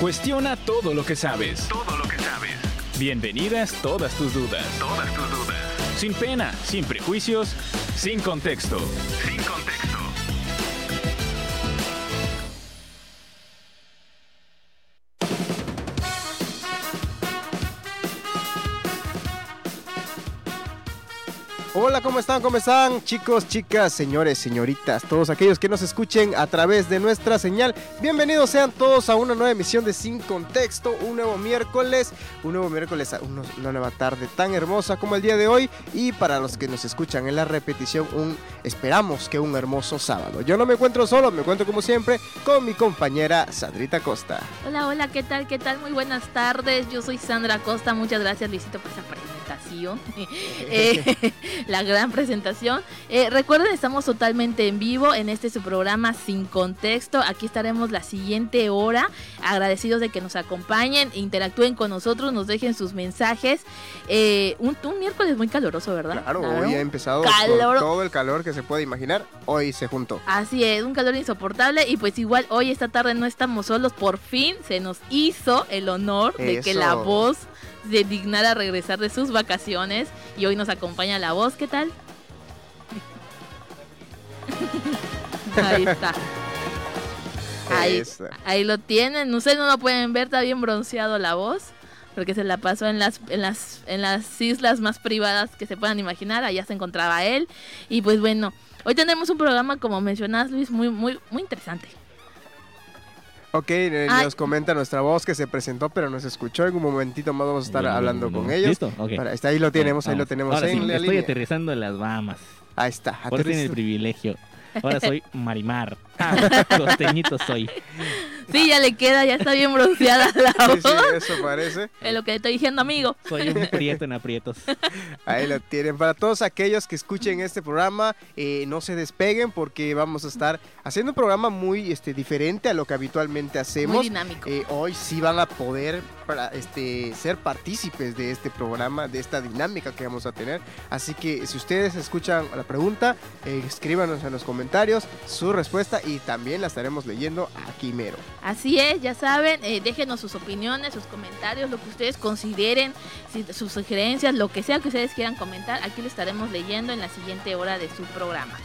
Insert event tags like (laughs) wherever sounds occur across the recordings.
Cuestiona todo lo que sabes. Todo lo que sabes. Bienvenidas todas tus dudas. Todas tus dudas. Sin pena, sin prejuicios, sin contexto. Sin ¿cómo están? ¿Cómo están? Chicos, chicas, señores, señoritas, todos aquellos que nos escuchen a través de nuestra señal. Bienvenidos sean todos a una nueva emisión de Sin Contexto, un nuevo miércoles, un nuevo miércoles, una nueva tarde tan hermosa como el día de hoy. Y para los que nos escuchan en la repetición, esperamos que un hermoso sábado. Yo no me encuentro solo, me encuentro como siempre con mi compañera Sandrita Costa. Hola, hola, ¿qué tal? ¿Qué tal? Muy buenas tardes. Yo soy Sandra Costa. Muchas gracias, Luisito, por esa presentación. (laughs) Eh, (laughs) (laughs) la gran presentación. Eh, recuerden, estamos totalmente en vivo en este su programa Sin Contexto. Aquí estaremos la siguiente hora. Agradecidos de que nos acompañen, interactúen con nosotros, nos dejen sus mensajes. Eh, un, un miércoles muy caluroso, ¿verdad? Claro, Claro. hoy ha empezado Calor. todo el calor que se puede imaginar. Hoy se juntó. Así es, un calor insoportable y pues igual hoy esta tarde no estamos solos, por fin se nos hizo el honor de que la voz se dignara a regresar de sus vacaciones y hoy nos acompaña la voz, ¿qué tal? (laughs) Ahí está. Ahí, ahí lo tienen, ustedes no lo pueden ver, está bien bronceado la voz. Porque se la pasó en las, en las, en las islas más privadas que se puedan imaginar, allá se encontraba él. Y pues bueno, hoy tenemos un programa, como mencionas Luis, muy, muy, muy interesante. Ok, eh, Ay. nos comenta nuestra voz que se presentó, pero no se escuchó. En un momentito más vamos a estar hablando con ellos. ¿Listo? Ok. Para- está, ahí lo tenemos, ahí lo tenemos Ahora sí, estoy línea. aterrizando en las Bahamas. Ahí está. Ahora tiene el privilegio. Ahora soy (laughs) Marimar. Ah, costeñito soy. Sí, ya le queda, ya está bien bronceada la voz. sí, eso parece. Es lo que le estoy diciendo, amigo. Soy un prieto en aprietos. Ahí lo tienen. Para todos aquellos que escuchen este programa, eh, no se despeguen porque vamos a estar haciendo un programa muy este, diferente a lo que habitualmente Muy hacemos. dinámico. Eh, hoy sí van a poder para, este, ser partícipes de este programa, de esta dinámica que vamos a tener. Así que si ustedes escuchan la pregunta, eh, escríbanos en los comentarios su respuesta y también la estaremos leyendo aquí mero. Así es, ya saben, eh, déjenos sus opiniones, sus comentarios, lo que ustedes consideren, si- sus sugerencias, lo que sea que ustedes quieran comentar, aquí lo estaremos leyendo en la siguiente hora de su programa.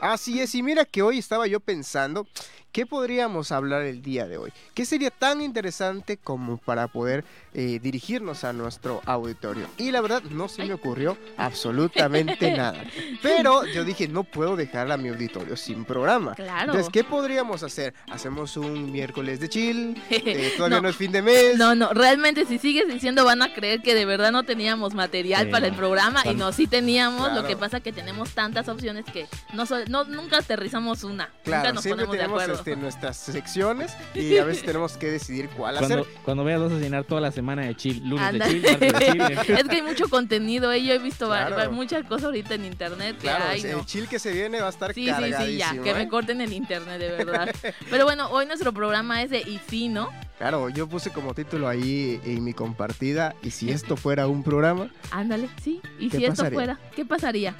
Así es, y mira que hoy estaba yo pensando, ¿qué podríamos hablar el día de hoy? ¿Qué sería tan interesante como para poder eh, dirigirnos a nuestro auditorio? Y la verdad no se me ocurrió absolutamente (laughs) nada. Pero yo dije, no puedo dejar a mi auditorio sin programa. Claro. Entonces, ¿qué podríamos hacer? ¿Hacemos un miércoles de chill? (laughs) Eh, todavía no. No. es fin de mes. No, no, realmente si sigues diciendo van a creer que de verdad no teníamos material para el programa y no, sí teníamos, Claro. lo que pasa que tenemos tantas opciones que no, nunca aterrizamos una, nunca Claro, nos siempre ponemos de acuerdo. Este, nuestras secciones y a veces tenemos que decidir cuál hacer. Cuando, cuando veas vas a llenar toda la semana de chill. Lunes Anda. de chill, martes de chill. (laughs) es que hay mucho contenido, ¿eh? yo he visto Claro. muchas cosas ahorita en internet que Claro, ay, el no. chill que se viene va a estar Sí, sí, sí, ya, que ¿eh? me corten el internet, de verdad. Pero bueno, hoy nuestro programa es de Y sí, ¿no? Claro, yo puse como título ahí en mi compartida, y si esto fuera un programa, Ándale, sí. ¿Y ¿Qué si esto fuera? ¿Qué pasaría?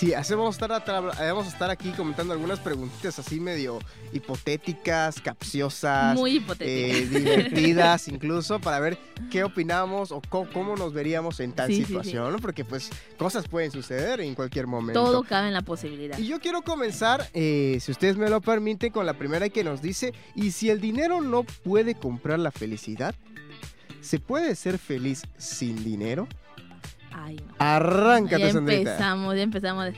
Sí, así vamos a, estar eh, vamos a estar aquí comentando algunas preguntitas así medio hipotéticas, capciosas, Muy hipotético. eh, divertidas incluso, para ver qué opinamos o cómo nos veríamos en tal Sí, sí, sí. situación, ¿no? Porque pues cosas pueden suceder en cualquier momento. Todo cabe en la posibilidad. Y yo quiero comenzar, eh, si ustedes me lo permiten, con la primera que nos dice, ¿y si el dinero no puede comprar la felicidad? ¿Se puede ser feliz sin dinero? Ay, no. Arráncate, ya Sandrita. empezamos, ya empezamos.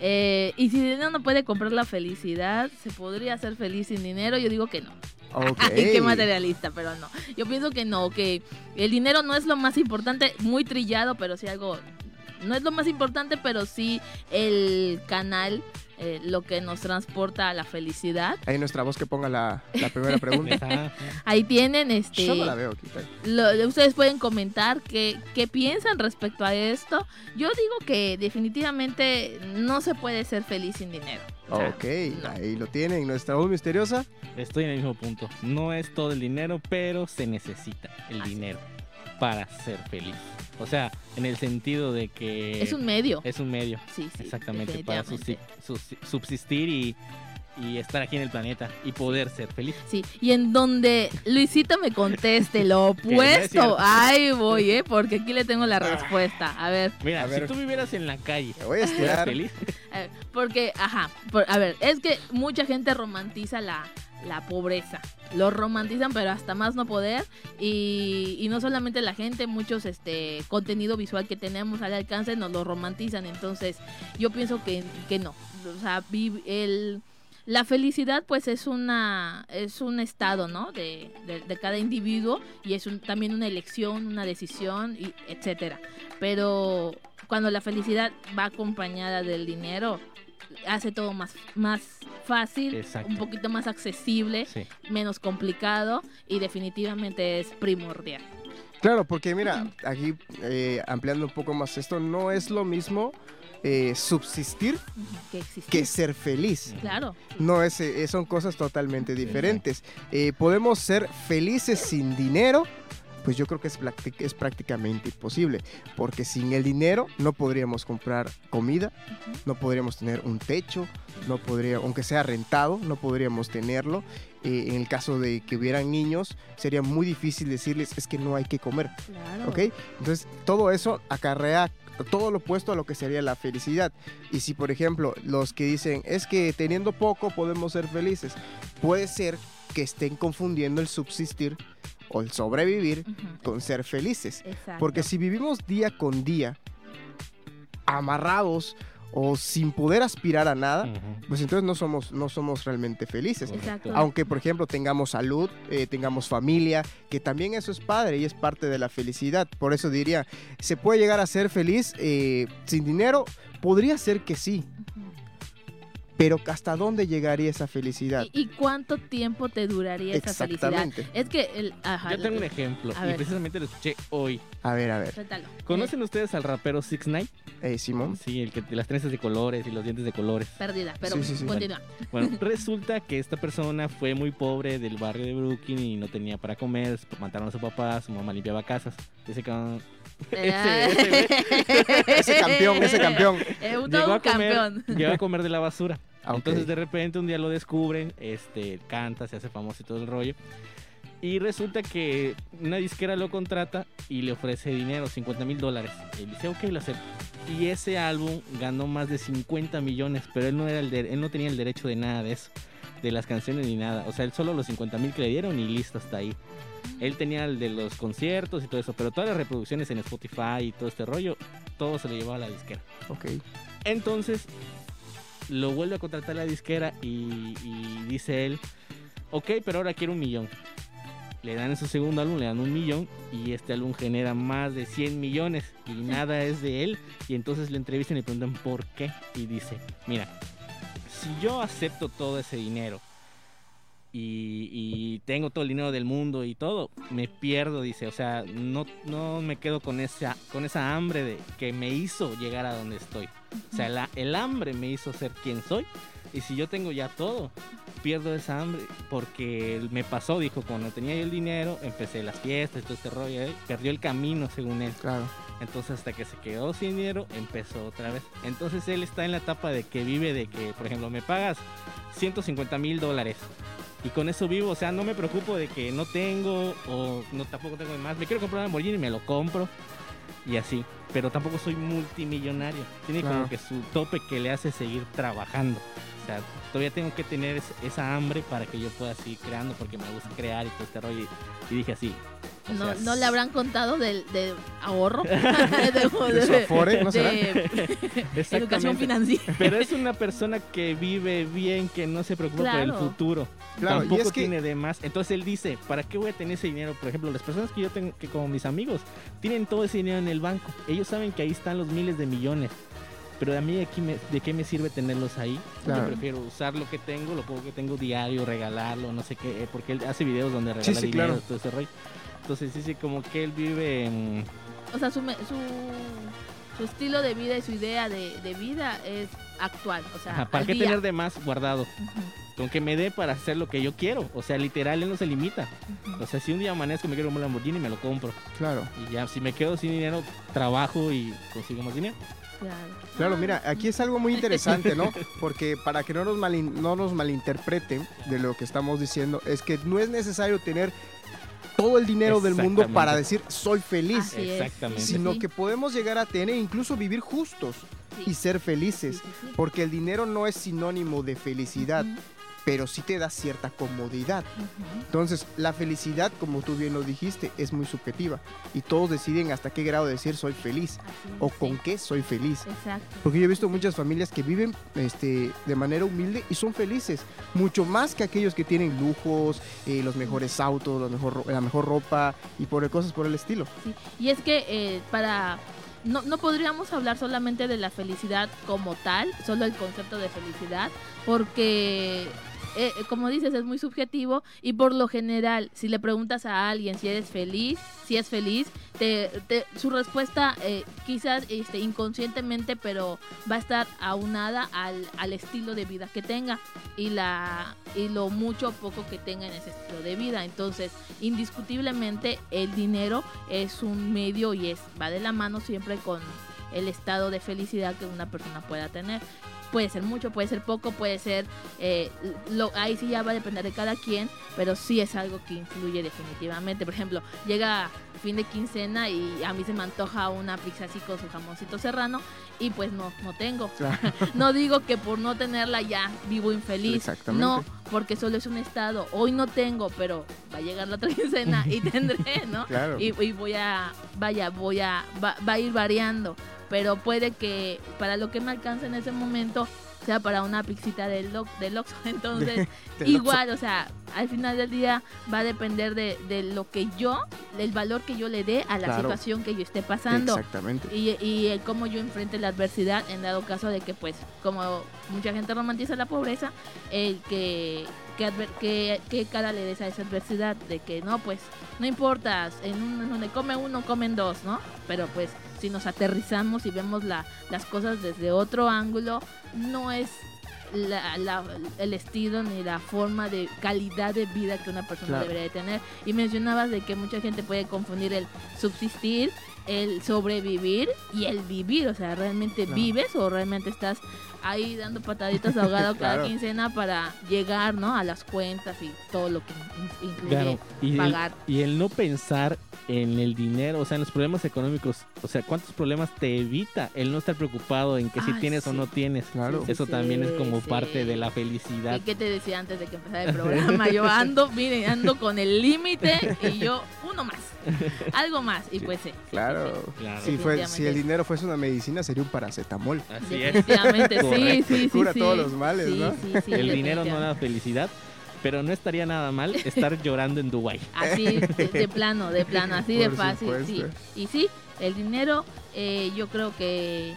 Eh, y si el dinero no puede comprar la felicidad, ¿se podría ser feliz sin dinero? Yo digo que no. Ok. (laughs) Ay, qué materialista, pero no. Yo pienso que no, que el dinero no es lo más importante, muy trillado, pero sí algo. No es lo más importante, pero sí el canal eh, lo que nos transporta a la felicidad. Ahí nuestra voz que ponga la, la primera (laughs) pregunta. Ahí tienen, este, Yo no la veo lo- ustedes pueden comentar qué, qué piensan respecto a esto. Yo digo que definitivamente no se puede ser feliz sin dinero. O sea, Ok, no. ahí lo tienen. Nuestra voz misteriosa. Estoy en el mismo punto. No es todo el dinero, pero se necesita el Así. dinero para ser feliz. O sea, en el sentido de que Es un medio. es un medio, Sí, sí. exactamente, para subsistir y, y estar aquí en el planeta y poder ser feliz. Sí, y en donde Luisito me conteste lo (laughs) opuesto, ahí voy, ¿eh? Porque aquí le tengo la respuesta. A ver, Mira, A si tú vivieras en la calle, voy a ¿fueras estirar. feliz? porque, ajá, por- a ver, es que mucha gente romantiza la, la pobreza. Lo romantizan, pero hasta más no poder. Y, no solamente la gente, muchos este contenido visual que tenemos al alcance nos lo romantizan. Entonces, yo pienso que, que no. O sea, el, la felicidad, pues, es una es un estado, ¿no? De, de- de cada individuo y es un- también una elección, una decisión, y etcétera. Pero cuando la felicidad va acompañada del dinero, hace todo más, más fácil, Exacto. un poquito más accesible, Sí. menos complicado y definitivamente es primordial. Claro, porque mira, aquí eh, ampliando un poco más esto, no es lo mismo eh, subsistir que ser feliz. Claro. No, es, eh, son cosas totalmente diferentes. Eh, podemos ser felices sin dinero, pues yo creo que es, es prácticamente imposible, porque sin el dinero no podríamos comprar comida, no podríamos tener un techo, no podría, aunque sea rentado, no podríamos tenerlo. Eh, en el caso de que hubieran niños, sería muy difícil decirles es que no hay que comer. Claro. Entonces, todo eso acarrea todo lo opuesto a lo que sería la felicidad. Y si, por ejemplo, los que dicen, es que teniendo poco podemos ser felices, puede ser que estén confundiendo el subsistir o el sobrevivir con ser felices. Exacto. Porque si vivimos día con día amarrados o sin poder aspirar a nada, pues entonces no somos, no somos realmente felices. Exacto. Aunque, por ejemplo, tengamos salud, eh, tengamos familia, que también eso es padre y es parte de la felicidad. Por eso diría, ¿se puede llegar a ser feliz eh, sin dinero? Podría ser que sí. Pero ¿hasta dónde llegaría esa felicidad? ¿Y, y cuánto tiempo te duraría esa felicidad? Exactamente. Es que el ajá, Yo tengo un ejemplo A y ver. precisamente lo escuché hoy. A ver, a ver. suéltalo. ¿Conocen ustedes al rapero Six Nine? Eh, Simón. Sí, el que de las trenzas de colores y los dientes de colores. Eh, Perdida, pero Sí, sí, sí. continúa. Bueno, (laughs) resulta que esta persona fue muy pobre del barrio de Brooklyn y no tenía para comer, mataron a su papá, su mamá limpiaba casas. Ese cabrón (laughs) ese- (laughs) Ese campeón, ese campeón. Eh, un, llegó a comer, campeón. llegó a comer de la basura. Ah, ok. Entonces de repente un día lo descubren, este, canta, se hace famoso y todo el rollo. Y resulta que una disquera lo contrata y le ofrece dinero, 50 mil dólares. Él dice, ok, lo acepto. Y ese álbum ganó más de 50 millones, pero él no, era el de- él no tenía el derecho de nada de eso, de las canciones ni nada. O sea, él solo los 50 mil que le dieron y listo, hasta ahí. Él tenía el de los conciertos y todo eso, pero todas las reproducciones en Spotify y todo este rollo, todo se lo llevaba a la disquera. Ok. Entonces lo vuelve a contratar la disquera y, y dice él, ok, pero ahora quiero un millón. Le dan en su segundo álbum, le dan un millón y este álbum genera más de 100 millones y nada es de él. Y entonces le entrevistan y le preguntan por qué. Y dice, mira, si yo acepto todo ese dinero y, y tengo todo el dinero del mundo y todo, me pierdo, dice. O sea, no, no me quedo con esa, con esa hambre de, que me hizo llegar a donde estoy. O sea, la- el hambre me hizo ser quien soy. Y si yo tengo ya todo, pierdo esa hambre. Porque me pasó, dijo, cuando tenía yo el dinero, empecé las fiestas todo este rollo. ¿eh? Perdió el camino, según él. Claro. Entonces, hasta que se quedó sin dinero, empezó otra vez. Entonces, él está en la etapa de que vive de que, por ejemplo, me pagas 150 mil dólares. Y con eso vivo, o sea, no me preocupo de que no tengo o no tampoco tengo de más. Me quiero comprar un Lamborghini, me lo compro y así. Pero tampoco soy multimillonario. Tiene Claro. como que su tope que le hace seguir trabajando. O sea, todavía tengo que tener es- esa hambre para que yo pueda seguir creando porque me gusta crear y todo este rollo. Y, y dije así. No, sea, no le habrán contado del, ahorro. (laughs) (laughs) de, ¿De su Afore, no de (laughs) educación financiera. Pero es una persona que vive bien, que no se preocupa por el Claro. futuro. Claro, y Tampoco es que- tiene de más. Entonces él dice, ¿para qué voy a tener ese dinero? Por ejemplo, las personas que yo tengo, que como mis amigos, tienen todo ese dinero en el banco. Ellos saben que ahí están los miles de millones. Pero a mí aquí me- de qué me sirve tenerlos ahí. Claro. Yo prefiero usar lo que tengo, lo poco que tengo diario, regalarlo, no sé qué, eh, porque él hace videos donde regala sí, dinero, claro. todo ese rollo. Entonces sí, sí, como que él vive en... O sea, su, me- su, su estilo de vida y su idea de, de vida es actual. O sea, Ajá, ¿Para al qué día. tener de más guardado? Con que me dé para hacer lo que yo quiero. O sea, literal, él no se limita. O sea, si un día amanezco y me quiero un Lamborghini, me lo compro. Claro. Y ya, si me quedo sin dinero, trabajo y consigo más dinero. Claro. Claro, mira, aquí es algo muy interesante, ¿no? (laughs) Porque para que no nos, malin- no nos malinterpreten de lo que estamos diciendo, es que no es necesario tener todo el dinero del mundo para decir soy feliz. Exactamente. Sino sí, que podemos llegar a tener e incluso vivir justos sí, y ser felices. sí, sí. Porque el dinero no es sinónimo de felicidad, pero sí te da cierta comodidad. Entonces, la felicidad, como tú bien lo dijiste, es muy subjetiva. Y todos deciden hasta qué grado decir soy feliz o con qué soy feliz. Exacto. Porque yo he visto muchas familias que viven este, de manera humilde y son felices, mucho más que aquellos que tienen lujos, eh, los mejores autos, la mejor, la mejor ropa y por cosas por el estilo. Sí, y es que eh, para no, no podríamos hablar solamente de la felicidad como tal, solo el concepto de felicidad, porque eh, como dices es muy subjetivo y por lo general si le preguntas a alguien si eres feliz, si es feliz, te- su respuesta eh, quizás este, inconscientemente pero va a estar aunada al, al estilo de vida que tenga y la y lo mucho o poco que tenga en ese estilo de vida entonces indiscutiblemente el dinero es un medio y es va de la mano siempre con el estado de felicidad que una persona pueda tener. Puede ser mucho, puede ser poco, puede ser... eh, lo, ahí sí ya va a depender de cada quien, pero sí es algo que influye definitivamente. Por ejemplo, llega fin de quincena y a mí se me antoja una pizza así con su jamoncito serrano y pues no, no tengo. (laughs) No digo que por no tenerla ya vivo infeliz. Exactamente. No, porque solo es un estado. Hoy no tengo, pero va a llegar la otra quincena y (laughs) tendré, ¿no? Claro. Y, y voy a, vaya, voy a, va, va a ir variando. Pero puede que para lo que me alcance en ese momento sea para una pixita del, lo- del Oxxo. (laughs) Entonces, (laughs) Del igual, o sea, al final del día va a depender de, de lo que yo, del valor que yo le dé a la Claro. situación que yo esté pasando. Exactamente. Y, y el cómo yo enfrente la adversidad en dado caso de que pues como mucha gente romantiza la pobreza el que que, que, que cara le des a esa adversidad de que no pues no importa en un donde come uno comen dos no pero pues si nos aterrizamos y vemos la, las cosas desde otro ángulo no es la- la- el estilo ni la forma de calidad de vida que una persona Claro. debería de tener y mencionabas de que mucha gente puede confundir el subsistir el sobrevivir y el vivir, o sea, ¿realmente Claro. vives o realmente estás ahí dando pataditas ahogado (laughs) cada Claro. quincena para llegar, ¿no? A las cuentas y todo lo que in- incluye Claro, y el, pagar. y el no pensar en el dinero, o sea, en los problemas económicos, o sea, ¿cuántos problemas te evita el no estar preocupado en que si tienes o no tienes? Claro. Eso Sí, también es como sí. parte de la felicidad. ¿Y qué te decía antes de que empezara el (laughs) programa? Yo ando, miren, ando con el límite y yo uno más, algo más y pues sí. Claro. Claro. Si, fue, si el dinero fuese una medicina, sería un paracetamol. Así es. Sí, sí, sí. Cura sí. todos los males, Sí, ¿no? sí, sí, El dinero no da felicidad, pero no estaría nada mal estar llorando en Dubai. Así, de, de plano, de plano, así de fácil, sí. Y sí, el dinero eh, yo creo que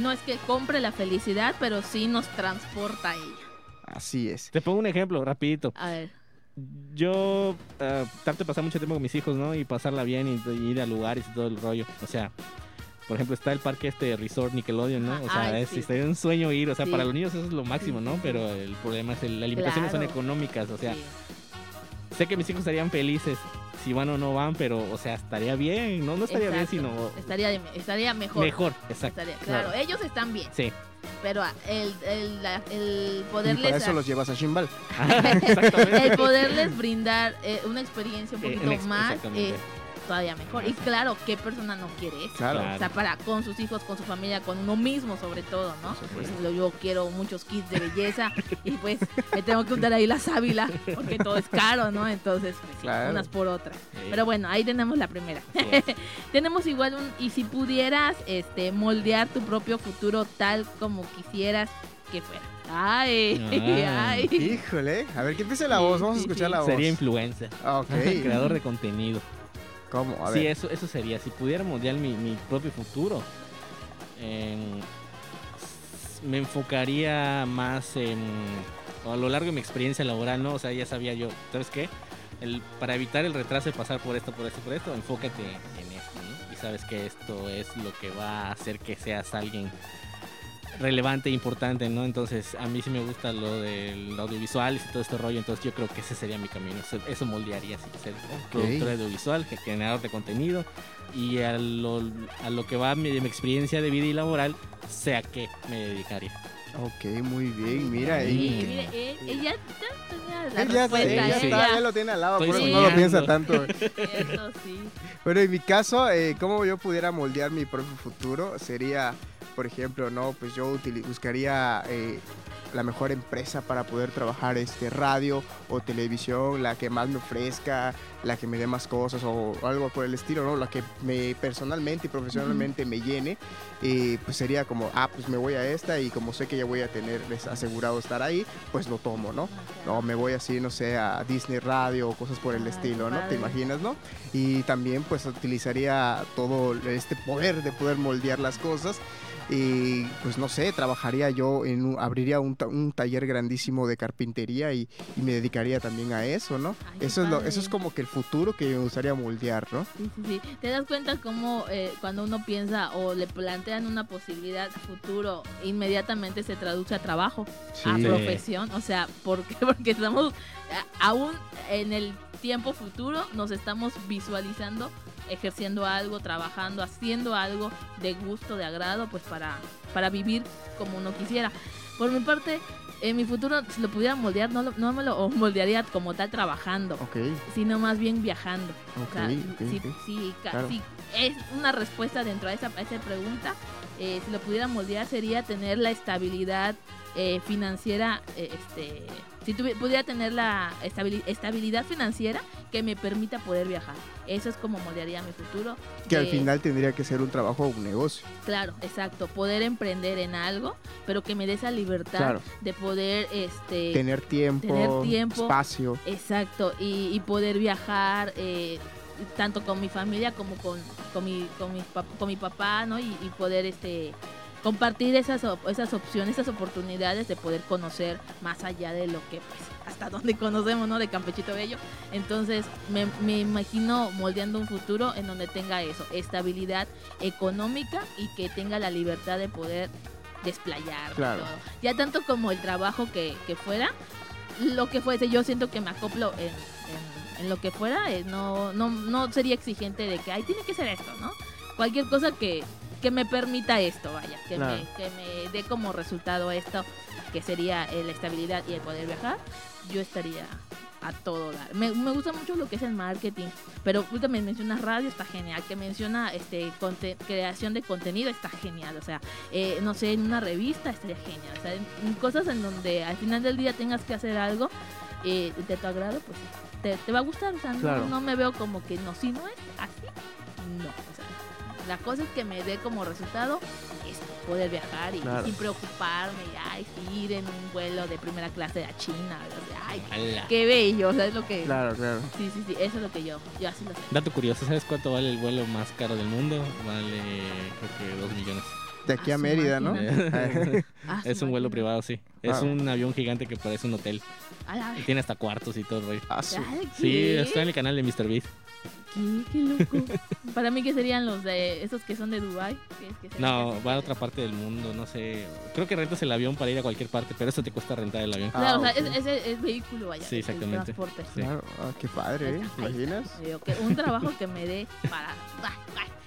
no es que compre la felicidad, pero sí nos transporta a ella. Así es. Te pongo un ejemplo, rapidito. A ver, Yo trato de pasar mucho tiempo con mis hijos, ¿no? Y pasarla bien y, y ir a lugares y todo el rollo. O sea, por ejemplo, está el parque este Resort Nickelodeon, ¿no? O sea, Ay, es, sí. sería un sueño ir. O sea, Sí. para los niños eso es lo máximo, ¿no? Pero el problema es el, las limitaciones son económicas. O sea, sí. sé que mis hijos estarían felices si van o no van, pero, o sea, estaría bien. No, no estaría Exacto. bien, sino estaría, estaría mejor. mejor. Exacto. Estaría- claro, Claro. ellos están bien, Sí. Pero el, el, el Y poderles para eso los llevas a Shimbal. (laughs) El poderles brindar eh, una experiencia un Eh, poquito ex- más exactamente. Todavía mejor. Y claro, ¿qué persona no quiere eso? Claro. O sea, para con sus hijos, con su familia, con uno mismo sobre todo, ¿no? Ejemplo, yo quiero muchos kits de belleza y pues me tengo que untar ahí la sábila porque todo es caro, ¿no? Entonces, pues, Claro. unas por otras. Sí, Pero bueno, ahí tenemos la primera. (laughs) tenemos igual un y si pudieras este moldear tu propio futuro tal como quisieras que fuera. Ay, Ah. ay. Híjole. A ver, que empiece la voz. Vamos a escuchar la voz. Sería influencer. Ok. (laughs) Creador de contenido. ¿Cómo? A Sí, eso, eso sería. Si pudiera moldear mi, mi propio futuro, me enfocaría más en, a lo largo de mi experiencia laboral, ¿no? O sea, ya sabía yo, ¿sabes qué? El, para evitar el retraso de pasar por esto, por esto, por esto, enfócate en esto, ¿no? Y sabes que esto es lo que va a hacer que seas alguien relevante e importante, ¿no? Entonces, a mí sí me gusta lo del audiovisual y todo este rollo, entonces yo creo que ese sería mi camino, eso, eso moldearía, así, ser productor audiovisual, que generador de contenido y a lo, a lo que va mi- de mi experiencia de vida y laboral, sé a qué me dedicaría. Ok, muy bien, mira. Sí, mire, él, ella ya tenía la Él ya, respuesta. sí, ya está, lo tiene al lado, Estoy por eso no lo piensa tanto. (laughs) Eso sí. Bueno, en mi caso, eh, cómo yo pudiera moldear mi propio futuro sería, por ejemplo, no, pues yo buscaría eh, la mejor empresa para poder trabajar este radio o televisión, la que más me ofrezca, la que me dé más cosas o algo por el estilo, ¿no? La que me personalmente y profesionalmente me llene, eh, pues sería como, ah, pues me voy a esta y como sé que ya voy a tener pues, asegurado estar ahí, pues lo tomo, ¿no? No, me voy así, no sé, a Disney Radio o cosas por el Ay, estilo, ¿no? ¿Te padre. imaginas, no? Y también pues utilizaría todo este poder de poder moldear las cosas y pues no sé, trabajaría yo en un- abriría un, ta- un taller grandísimo de carpintería y, y me dedicaría también a eso, ¿no? Ay, eso es lo, eso es como que el futuro que me gustaría moldear, ¿no? Sí, sí, sí. ¿Te das cuenta cómo eh, cuando uno piensa o le plantean una posibilidad futuro, inmediatamente se traduce a trabajo, a profesión? O sea, ¿por qué? (laughs) Porque estamos a- aún en el tiempo futuro, nos estamos visualizando ejerciendo algo, trabajando, haciendo algo de gusto, de agrado, pues para, para vivir como uno quisiera. Por mi parte, en mi futuro, si lo pudiera moldear, no, lo- no me lo (laughs) moldearía como tal trabajando, sino más bien viajando. O sea, Claro. sí, es una respuesta dentro de esa, a esa pregunta. Eh, si lo pudiera moldear sería tener la estabilidad eh, financiera, eh, este, si tuvi- pudiera tener la estabili- estabilidad financiera que me permita poder viajar. Eso es como moldearía mi futuro. Que al final tendría que ser un trabajo o un negocio. Claro, exacto. Poder emprender en algo, pero que me dé esa libertad Claro. de poder, este, Tener tiempo, tener tiempo. espacio. Exacto, y, y poder viajar eh, tanto con mi familia como con, con, mi, con, mi, con mi papá, ¿no? Y, y poder este compartir esas, op- esas opciones, esas oportunidades de poder conocer más allá de lo que, pues, hasta donde (laughs) conocemos, ¿no? De Campechito Bello. Entonces, me, me imagino moldeando un futuro en donde tenga eso, estabilidad económica y que tenga la libertad de poder desplayar. Claro. todo. Ya tanto como el trabajo que, que fuera, lo que fuese, yo siento que me acoplo en, en- en lo que fuera, eh, no, no, no sería exigente de que, ay, tiene que ser esto, ¿no? Cualquier cosa que, que me permita esto, vaya, que, me, que me dé como resultado esto, que sería eh, la estabilidad y el poder viajar, yo estaría a todo dar. Me, me gusta mucho lo que es el marketing, pero ahorita me mencionas radio, está genial, que menciona este conte- creación de contenido, está genial, o sea, eh, no sé, en una revista estaría genial, o sea, en, en cosas en donde al final del día tengas que hacer algo eh, de tu agrado, pues te, te va a gustar, o sea, no- Claro. no, me veo como que no, si no es así, no, la cosa es que me dé como resultado esto, poder viajar y, Claro. sin preocuparme, y, ay, ir en un vuelo de primera clase a China, o sea, ay, Ala. qué bello, o sea, es lo que... Claro, claro. Sí, sí, sí, eso es lo que yo, yo así lo sé. Dato curioso, ¿sabes cuánto vale el vuelo más caro del mundo? Vale, creo que 2 millones. De aquí Ah, a su Mérida, ¿no? máquina. (laughs) Ah, es un vuelo privado, sí. Es Wow. un avión gigante que parece un hotel. Y tiene hasta cuartos y todo, rollo. Ah, Sí, está en el canal de Mr. Beast. ¿Qué? Qué loco. Para mí que serían los de esos que son de Dubai. que- que serían No, va a otra parte del mundo, no sé. Creo que rentas el avión para ir a cualquier parte, pero eso te cuesta rentar el avión. Ah, Claro, o sea, ok. es, ese es vehículo, vaya. Sí, el exactamente. transporte. Sí. Claro, ah, qué padre, ¿eh? ¿Te imaginas? Un trabajo que me dé para.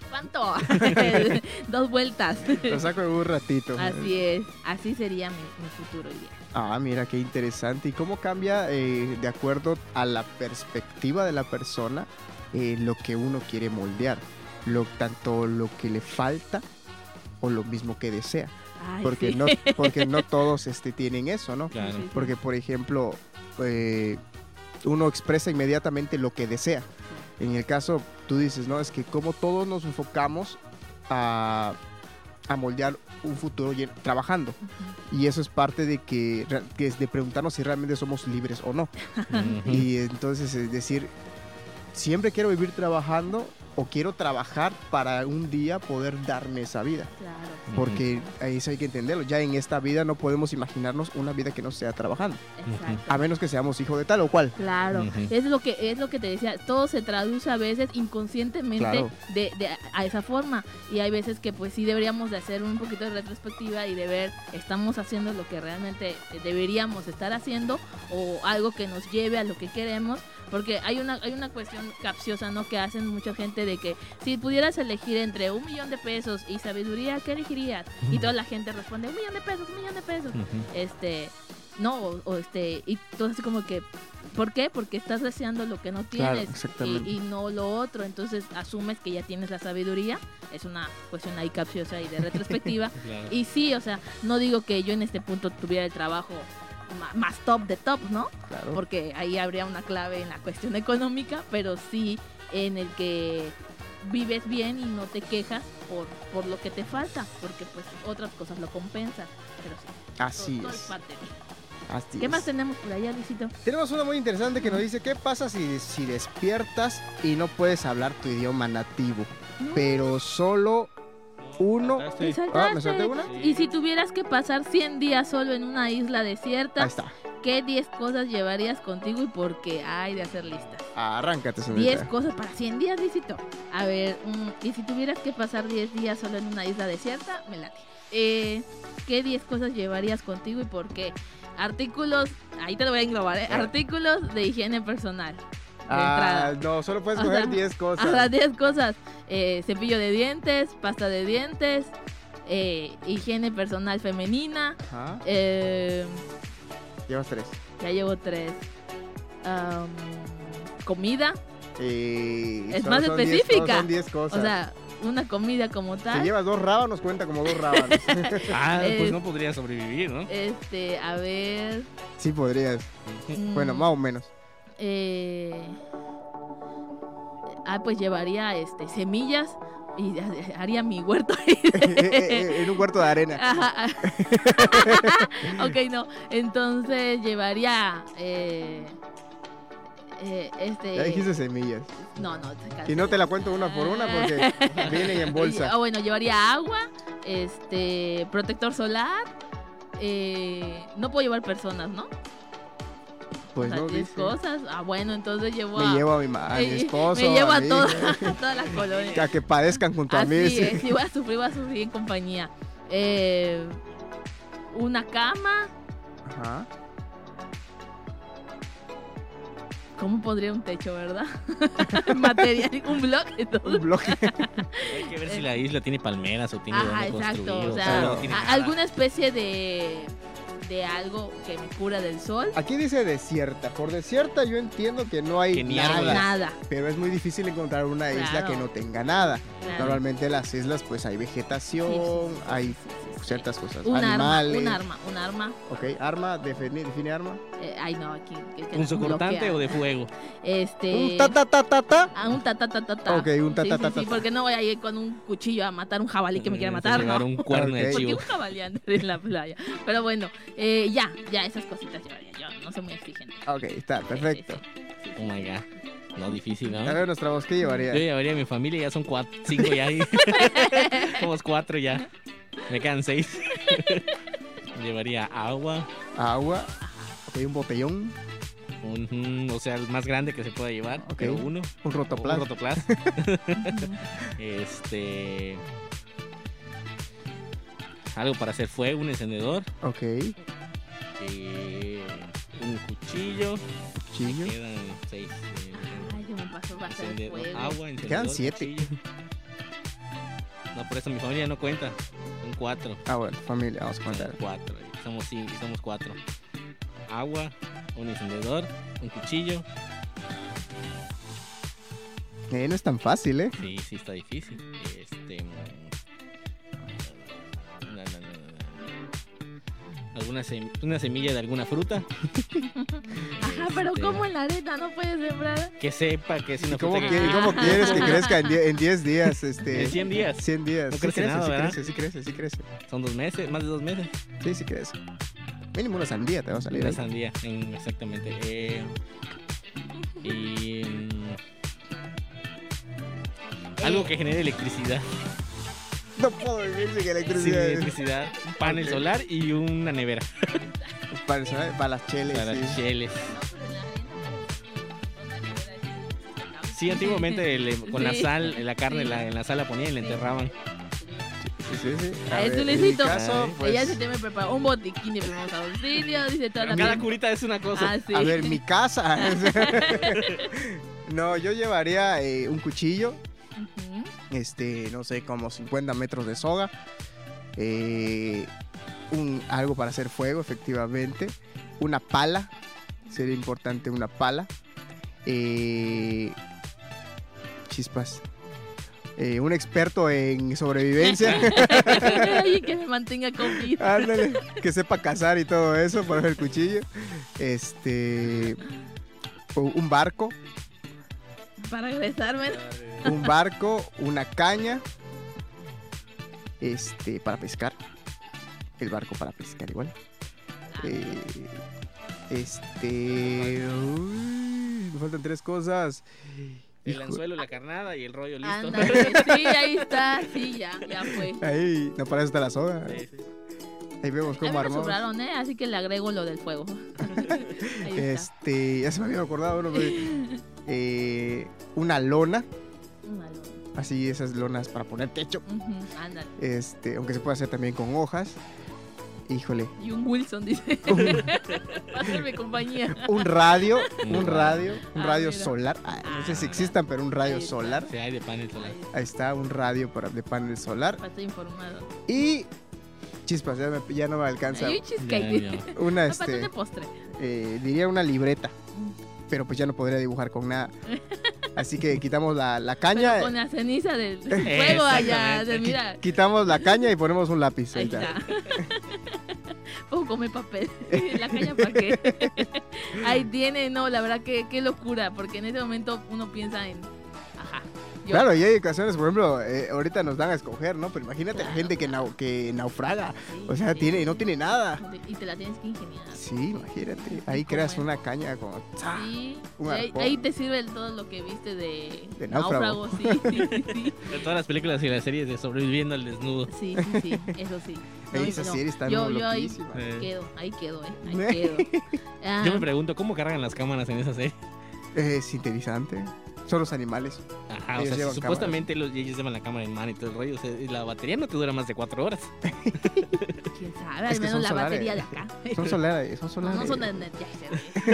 ¿Cuánto? (laughs) Dos vueltas. Lo saco en un ratito. Así es. Así sería mi, mi futuro ideal. Ah, mira, qué interesante. ¿Y cómo cambia eh, de acuerdo a la perspectiva de la persona eh, lo que uno quiere moldear? Lo, tanto lo que le falta o lo mismo que desea. Ay, Porque, sí. no, porque no todos este, tienen eso, ¿no? Claro. Porque, por ejemplo, eh, uno expresa inmediatamente lo que desea. En el caso, tú dices, ¿no? Es que como todos nos enfocamos a, a moldear un futuro trabajando. Y eso es parte de que, es de preguntarnos si realmente somos libres o no. Y entonces es decir, siempre quiero vivir trabajando o quiero trabajar para un día poder darme esa vida. Claro. Porque ahí eso hay que entenderlo. Ya en esta vida no podemos imaginarnos una vida que no sea trabajando. Exacto. A menos que seamos hijos de tal o cual. Claro, es lo que es lo que te decía, todo se traduce a veces inconscientemente Claro. de, de- a esa forma y hay veces que pues sí deberíamos de hacer un poquito de retrospectiva y de ver estamos haciendo lo que realmente deberíamos estar haciendo o algo que nos lleve a lo que queremos, porque hay una hay una cuestión capciosa, ¿no? que hacen mucha gente de que si pudieras elegir entre un millón de pesos y sabiduría, ¿qué elegirías? Y toda la gente responde, un millón de pesos, un millón de pesos este no o, o este y todo así como que ¿por qué? porque estás deseando lo que no tienes y, y no lo otro entonces asumes que ya tienes la sabiduría es una cuestión ahí capciosa y de retrospectiva (laughs) Claro. y sí o sea no digo que yo en este punto tuviera el trabajo más top de top no Claro. porque ahí habría una clave en la cuestión económica pero sí en el que vives bien y no te quejas por, por lo que te falta porque pues otras cosas lo compensan pero sí Así todo- todo es. parte de- Así ¿Qué es. más tenemos por allá, Luisito? Tenemos una muy interesante que nos dice, ¿qué pasa si, si despiertas y no puedes hablar tu idioma nativo? Pero solo uno... Te Ah, saltaste. ¿me salté una? Y si tuvieras que pasar 100 días solo en una isla desierta, Ahí está. ¿qué 10 cosas llevarías contigo y por qué? Hay de hacer listas. Arráncate, 10 señorita. cosas para 100 días, Luisito. A ver, mm, y si tuvieras que pasar 10 días solo en una isla desierta, me late. Eh, ¿Qué 10 cosas llevarías contigo y por qué? Artículos, ahí te lo voy a englobar, ¿eh? Ah. Artículos de higiene personal. Ah, no, solo puedes (laughs) coger sea, 10 cosas. Ajá, 10 cosas. Eh, cepillo de dientes, pasta de dientes, eh, higiene personal femenina. Ajá. eh, Llevas 3. ya llevo 3. comida, Es más específica. son 10 cosas. o sea, una comida como si tal. llevas dos rábanos, cuenta como dos rábanos. (laughs) Ah, (laughs) Eh, pues no podría sobrevivir, ¿no? Este, a ver. sí podrías. mm, Bueno, más o menos. Eh, ah, pues llevaría este semillas y haría mi huerto. (laughs) en un cuarto de arena. Ajá. (laughs) ok, no. Entonces llevaría eh, eh, este. Ya dijiste semillas. No, no. Y no te la cuento una por una porque vienen en bolsa. Ah, bueno, llevaría agua, este, protector solar. eh, no puedo llevar personas, ¿no? Pues o sea, no, 10 dice. cosas. Ah, bueno, entonces llevo Me a. llevo a mi, ma- a mi (laughs) eh, esposo. me llevo a, a toda la (laughs) colonia. A que padezcan junto a mí. Sí. sí voy a sufrir, voy a sufrir en compañía. Eh, una cama. Ajá. ¿Cómo podría un techo, verdad? (laughs) Material, un bloque, todo. Un bloque. Hay que ver si la isla tiene palmeras o tiene Ajá, dónde exacto. construir. O sea, no nada. alguna especie de, de algo que me cura del sol. Aquí dice desierta. Por desierta yo entiendo que no hay Que nada. Pero es muy difícil encontrar una isla que no tenga nada. claro. Normalmente en las islas pues hay vegetación, Sí, sí, sí, sí, hay. Ciertas cosas. Un arma, animales. un arma, un arma. Ok, arma, define, define arma. Eh, ay, no, aquí. que ¿Un socortante o de fuego? Este. Un ta ta ta ta ta. Ah, un ta ta ta ta ta. Ok, un ta, Sí, ta, sí, ta, sí, ta. porque no voy a ir con un cuchillo a matar un jabalí que me quiera Mm, matar, llevar ¿no? un cuerno de Ok. Porque chivo. un jabalí anda en la playa. Pero bueno, eh, ya, ya esas cositas llevaría yo. No soy muy exigente. Ok, está, perfecto. Sí, sí, sí. Oh my god. No, difícil, ¿no? A ver, nuestra voz, ¿qué llevaría? Yo llevaría a mi familia, ya son cuatro, cinco ya. ahí. (laughs) (laughs) Somos cuatro ya. Me quedan seis. (laughs) llevaría agua, Agua. Ok, un botellón. un, o sea, el más grande que se pueda llevar, Ok. pero uno. Un rotoplas. Un rotoplas. (laughs) Este. Algo para hacer fuego, un encendedor. Ok. eh, un cuchillo. Cuchillo. Quedan seis. eh, Ay, se me encendedor, fuego. agua, encendedor. Quedan siete. cuchillo. No, por eso mi familia no cuenta. Son cuatro. Ah, bueno, familia, vamos a contar. cuatro. Somos cinco, y somos cuatro. Agua, un encendedor, un cuchillo. Eh, no es tan fácil, ¿eh? Sí, sí está difícil. Este. Alguna sem- una semilla de alguna fruta. (laughs) Ajá, pero Este, ¿cómo en la arena no puedes sembrar? Que sepa que es una ¿Y cómo, fruta que cómo Ah. quieres que crezca en die- en 10 días? (laughs) Este, En 100 días. 100 días. No Sí crece nada, sí ¿verdad? crece, sí crece, sí crece. Son dos meses, más de dos meses. Sí, sí crece. Mínimo una sandía te va a salir. Una ahí. sandía, en- exactamente. Eh, y. mm, Algo que genere electricidad. (laughs) No puedo vivir sin electricidad. electricidad. Un panel solar y una nevera Para, para las cheles. para sí. cheles. Sí, antiguamente le- con la sal, la carne Sí. la- en la sal la ponían y la enterraban. Sí, sí, sí. A ver, caso, pues, Ella se te me preparó un botiquín de primeros auxilios, dice toda la Cada curita es una cosa. Ah, sí. A ver, mi casa. (laughs) (laughs) no, yo llevaría eh, un cuchillo. Este, no sé, como 50 metros de soga, eh, un, algo para hacer fuego, efectivamente, una pala, sería importante una pala, eh, chispas, eh, un experto en sobrevivencia, (laughs) que me (laughs) mantenga con vida. ándale, que sepa cazar y todo eso para el cuchillo, este, un barco, Para regresarme. un barco, una caña, este, para pescar. El barco para pescar igual. Eh, este, uy, me faltan tres cosas. El anzuelo, la carnada y el rollo listo. Sí, ahí está, sí, ya, ya fue. Ahí, no para eso está la soga. Sí, sí. Ahí vemos cómo armamos. sobraron, ¿eh? Así que le agrego lo del fuego. (laughs) Ahí está. Este, ya se me había acordado, ¿no? Pero, eh, una lona, Una lona. así esas lonas para poner techo. Ándale. Este, aunque se puede hacer también con hojas. Híjole, Y un Wilson dice. (laughs) Va a hacerme compañía. un radio, Un un radio, un Ah, radio mira. solar. Ah, no sé si Ah, existan, pero un radio solar. Sí, hay de panel solar. Ahí está, un radio para, de panel solar. Para estar informado. Y chispas, ya, me- ya no me alcanza. Hay un. Una, este, de postre. eh, diría una libreta, pero pues ya no podría dibujar con nada. (laughs) Así que quitamos la, la caña, Pero con la ceniza del del fuego allá. De, mira, quitamos la caña y ponemos un lápiz. ahí está. está. (laughs) Puedo comer papel. (laughs) la caña para qué. ahí tiene, no, la verdad que qué locura. Porque en ese momento uno piensa en. Ajá. Yo- Claro, y hay ocasiones, por ejemplo, eh, ahorita nos dan a escoger, ¿no? Pero imagínate la gente que, nau- que naufraga. Sí, O sea, sí. tiene, no tiene nada. Y te la tienes que ingeniar. Sí, imagínate. Ahí creas una caña como... Sí, un ahí, te sirve todo lo que viste de, De náufrago. Sí, sí, sí, sí. (laughs) De todas las películas y las series de sobreviviendo al desnudo. Sí, sí, sí, eso sí. (laughs) No, Ey, esa no, serie está yo, yo ahí. Eh. quedo, ahí quedo, eh, ahí (laughs) quedo. Ah, Yo me pregunto, ¿cómo cargan las cámaras en esa serie? Es interesante. Son los animales. Ajá, o sea, si supuestamente los, ellos llevan la cámara en mano y todo el rollo. o sea, la batería no te dura más de cuatro horas. (laughs) quién sabe, al Es que menos la solares. batería de acá. Son solares, son No, solares. no son de net, ya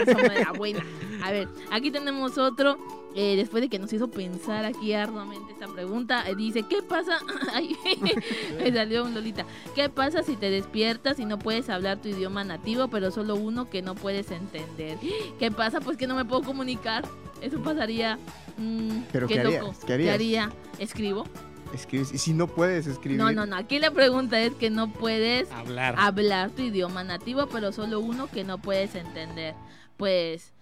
sé, son de la buena. A ver, aquí tenemos otro. Eh, después de que nos hizo pensar aquí arduamente esta pregunta, eh, dice: ¿Qué pasa? (laughs) Ay, (laughs) me salió un Lolita. ¿Qué pasa si te despiertas y no puedes hablar tu idioma nativo, pero solo uno que no puedes entender? (gasps) ¿Qué pasa? Pues que no me puedo comunicar. Eso pasaría. mm, ¿Pero qué qué harías? loco. ¿Qué harías? haría? ¿Escribo? Escribes. Y si no puedes escribir. No, no, no. Aquí la pregunta es que no puedes Hablar. hablar tu idioma nativo, pero solo uno que no puedes entender. Pues,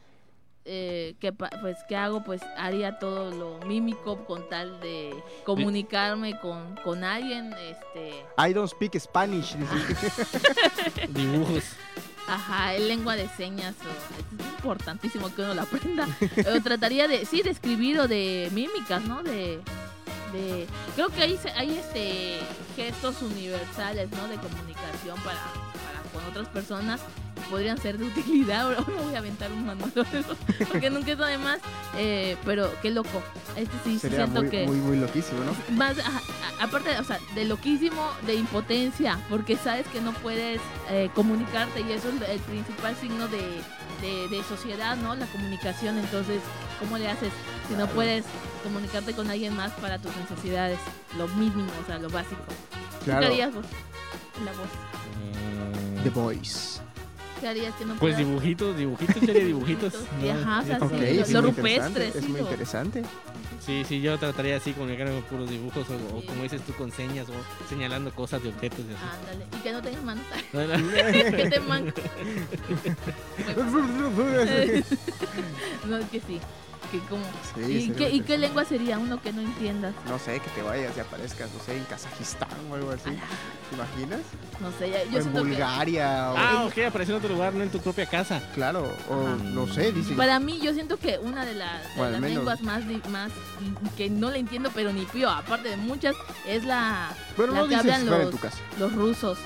eh, ¿qué, pa- pues, ¿qué hago? Pues haría todo lo mímico con tal de comunicarme con, con alguien. Este, I don't speak Spanish. (laughs) Dibujos. ajá, en lengua de señas. o- es importantísimo que uno lo aprenda. Pero trataría de, sí, de escribir o de mímicas, ¿no? De... De, creo que hay, se- hay este gestos universales ¿no? de comunicación para con otras personas podrían ser de utilidad. (laughs) Ahora voy a aventar un manual porque nunca está de más. Eh, pero qué loco. Este sí, Sería siento muy, que muy, muy loquísimo, ¿no? más ajá, a- aparte o sea de loquísimo de impotencia porque sabes que no puedes eh, comunicarte y eso es el principal signo de, de, de sociedad no la comunicación entonces cómo le haces si no Claro. puedes comunicarte con alguien más para tus necesidades lo mínimo o sea lo básico ¿Tú Claro. ¿qué harías vos? la voz The Voice. ¿qué harías que no Pues puedas? (laughs) dibujitos, dibujitos, sería dibujitos. Sí, ¿no? ajá, o sea, Yo Ok, sí, lo- es lo muy rupestre, interesante, Es sí, muy interesante. Sí, sí, yo trataría así, con puros dibujos o, o como dices tú, con señas o señalando cosas de objetos y así. ándale y que no tengas manos No, (laughs) no. (laughs) que te manco no es que sí que como... Sí, ¿Y, qué, ¿Y qué lengua sería uno que no entiendas? No sé, que te vayas y aparezcas, no sé, en Kazajistán o algo así. ¿Te imaginas? No sé, ya- O yo en siento que... Bulgaria, o... Ah, ok, apareció en otro lugar, no en tu propia casa. Claro, o Ajá. no sé, dicen. Para mí, yo siento que una de, la- de O las lenguas más, más que no le entiendo, pero ni pío, aparte de muchas, es la Bueno, la no que dices hablan los- tu casa. los rusos.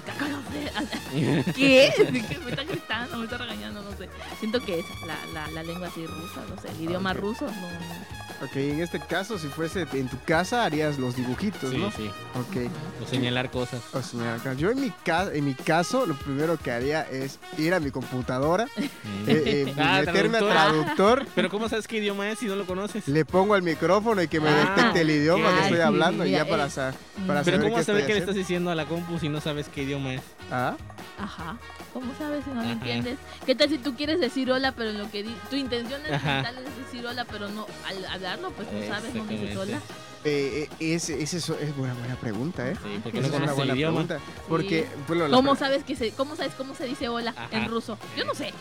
Sé, (laughs) ¿Qué? ¿Qué me está gritando? ¿Me está regañando? No sé. Siento que es la, la, la lengua así rusa, no sé, el idioma ok. ruso. No, no. Ok, en este caso, si fuese en tu casa, harías los dibujitos, Sí, ¿no? sí. Ok. O señalar cosas. O sea, acá- yo en mi, ca- en mi caso, lo primero que haría es ir a mi computadora, (laughs) eh, eh, (laughs) Ah, meterme a traductor. traductor, (laughs) Pero ¿cómo sabes qué idioma es si no lo conoces? le pongo el micrófono y que me Ah, detecte el idioma que estoy Sí, hablando y ya para, sa- Mm. para Pero saber ¿cómo saber qué le estás diciendo a la compu si no sabes qué idioma es? Ah, Ajá. ¿Cómo sabes si no lo Ajá. entiendes? ¿Qué tal si tú quieres decir hola, pero en lo que tu intención es es decir hola, pero no al hablarlo, pues no sabes, no hola. eh, eh, es, es, eso, es buena, buena pregunta, ¿eh? Sí, porque no es una el buena idioma. pregunta. Porque, bueno, la ¿Cómo pre- sabes que se, cómo sabes cómo se dice hola Ajá. en ruso? Yo no sé.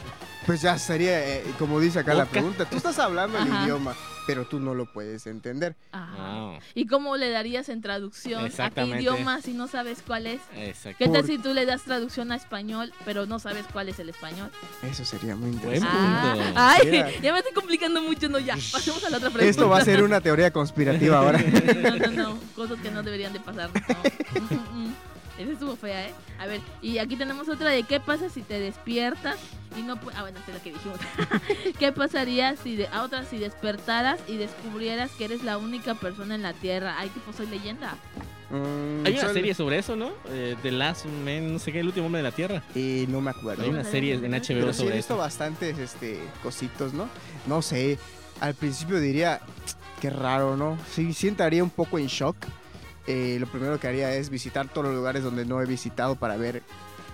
pues ya sería, eh, como dice acá la pregunta, tú estás hablando el Ajá. idioma, pero tú no lo puedes entender. Ajá. Ah, ¿Y cómo le darías en traducción a qué idioma si no sabes cuál es? exacto. ¿Qué tal Por- si tú le das traducción a español, pero no sabes cuál es el español? Eso sería muy Buen interesante. punto. Ah, ay, ya me estoy complicando mucho, no ya. Pasemos a la otra pregunta. Esto va a ser una teoría conspirativa ahora. (laughs) No, no, no, cosas que no deberían de pasar. No. (laughs) Esa estuvo fea, ¿eh? A ver, y aquí tenemos otra de qué pasa si te despiertas y no Ah, bueno, esta es la que dijimos. (laughs) ¿Qué pasaría si de... a otra si despertaras y descubrieras que eres la única persona en la Tierra? Ay, tipo, soy leyenda. Mm, Hay una son- serie sobre eso, ¿no? Eh, The Last Man, no sé qué, el último hombre de la Tierra. Eh, no me acuerdo. Hay una serie en Pero HBO sí he sobre visto eso. bastantes este, cositos, ¿no? No sé, al principio diría, qué raro, ¿no? Sí, sí entraría un poco en shock. Eh, lo primero que haría es visitar todos los lugares donde no he visitado para ver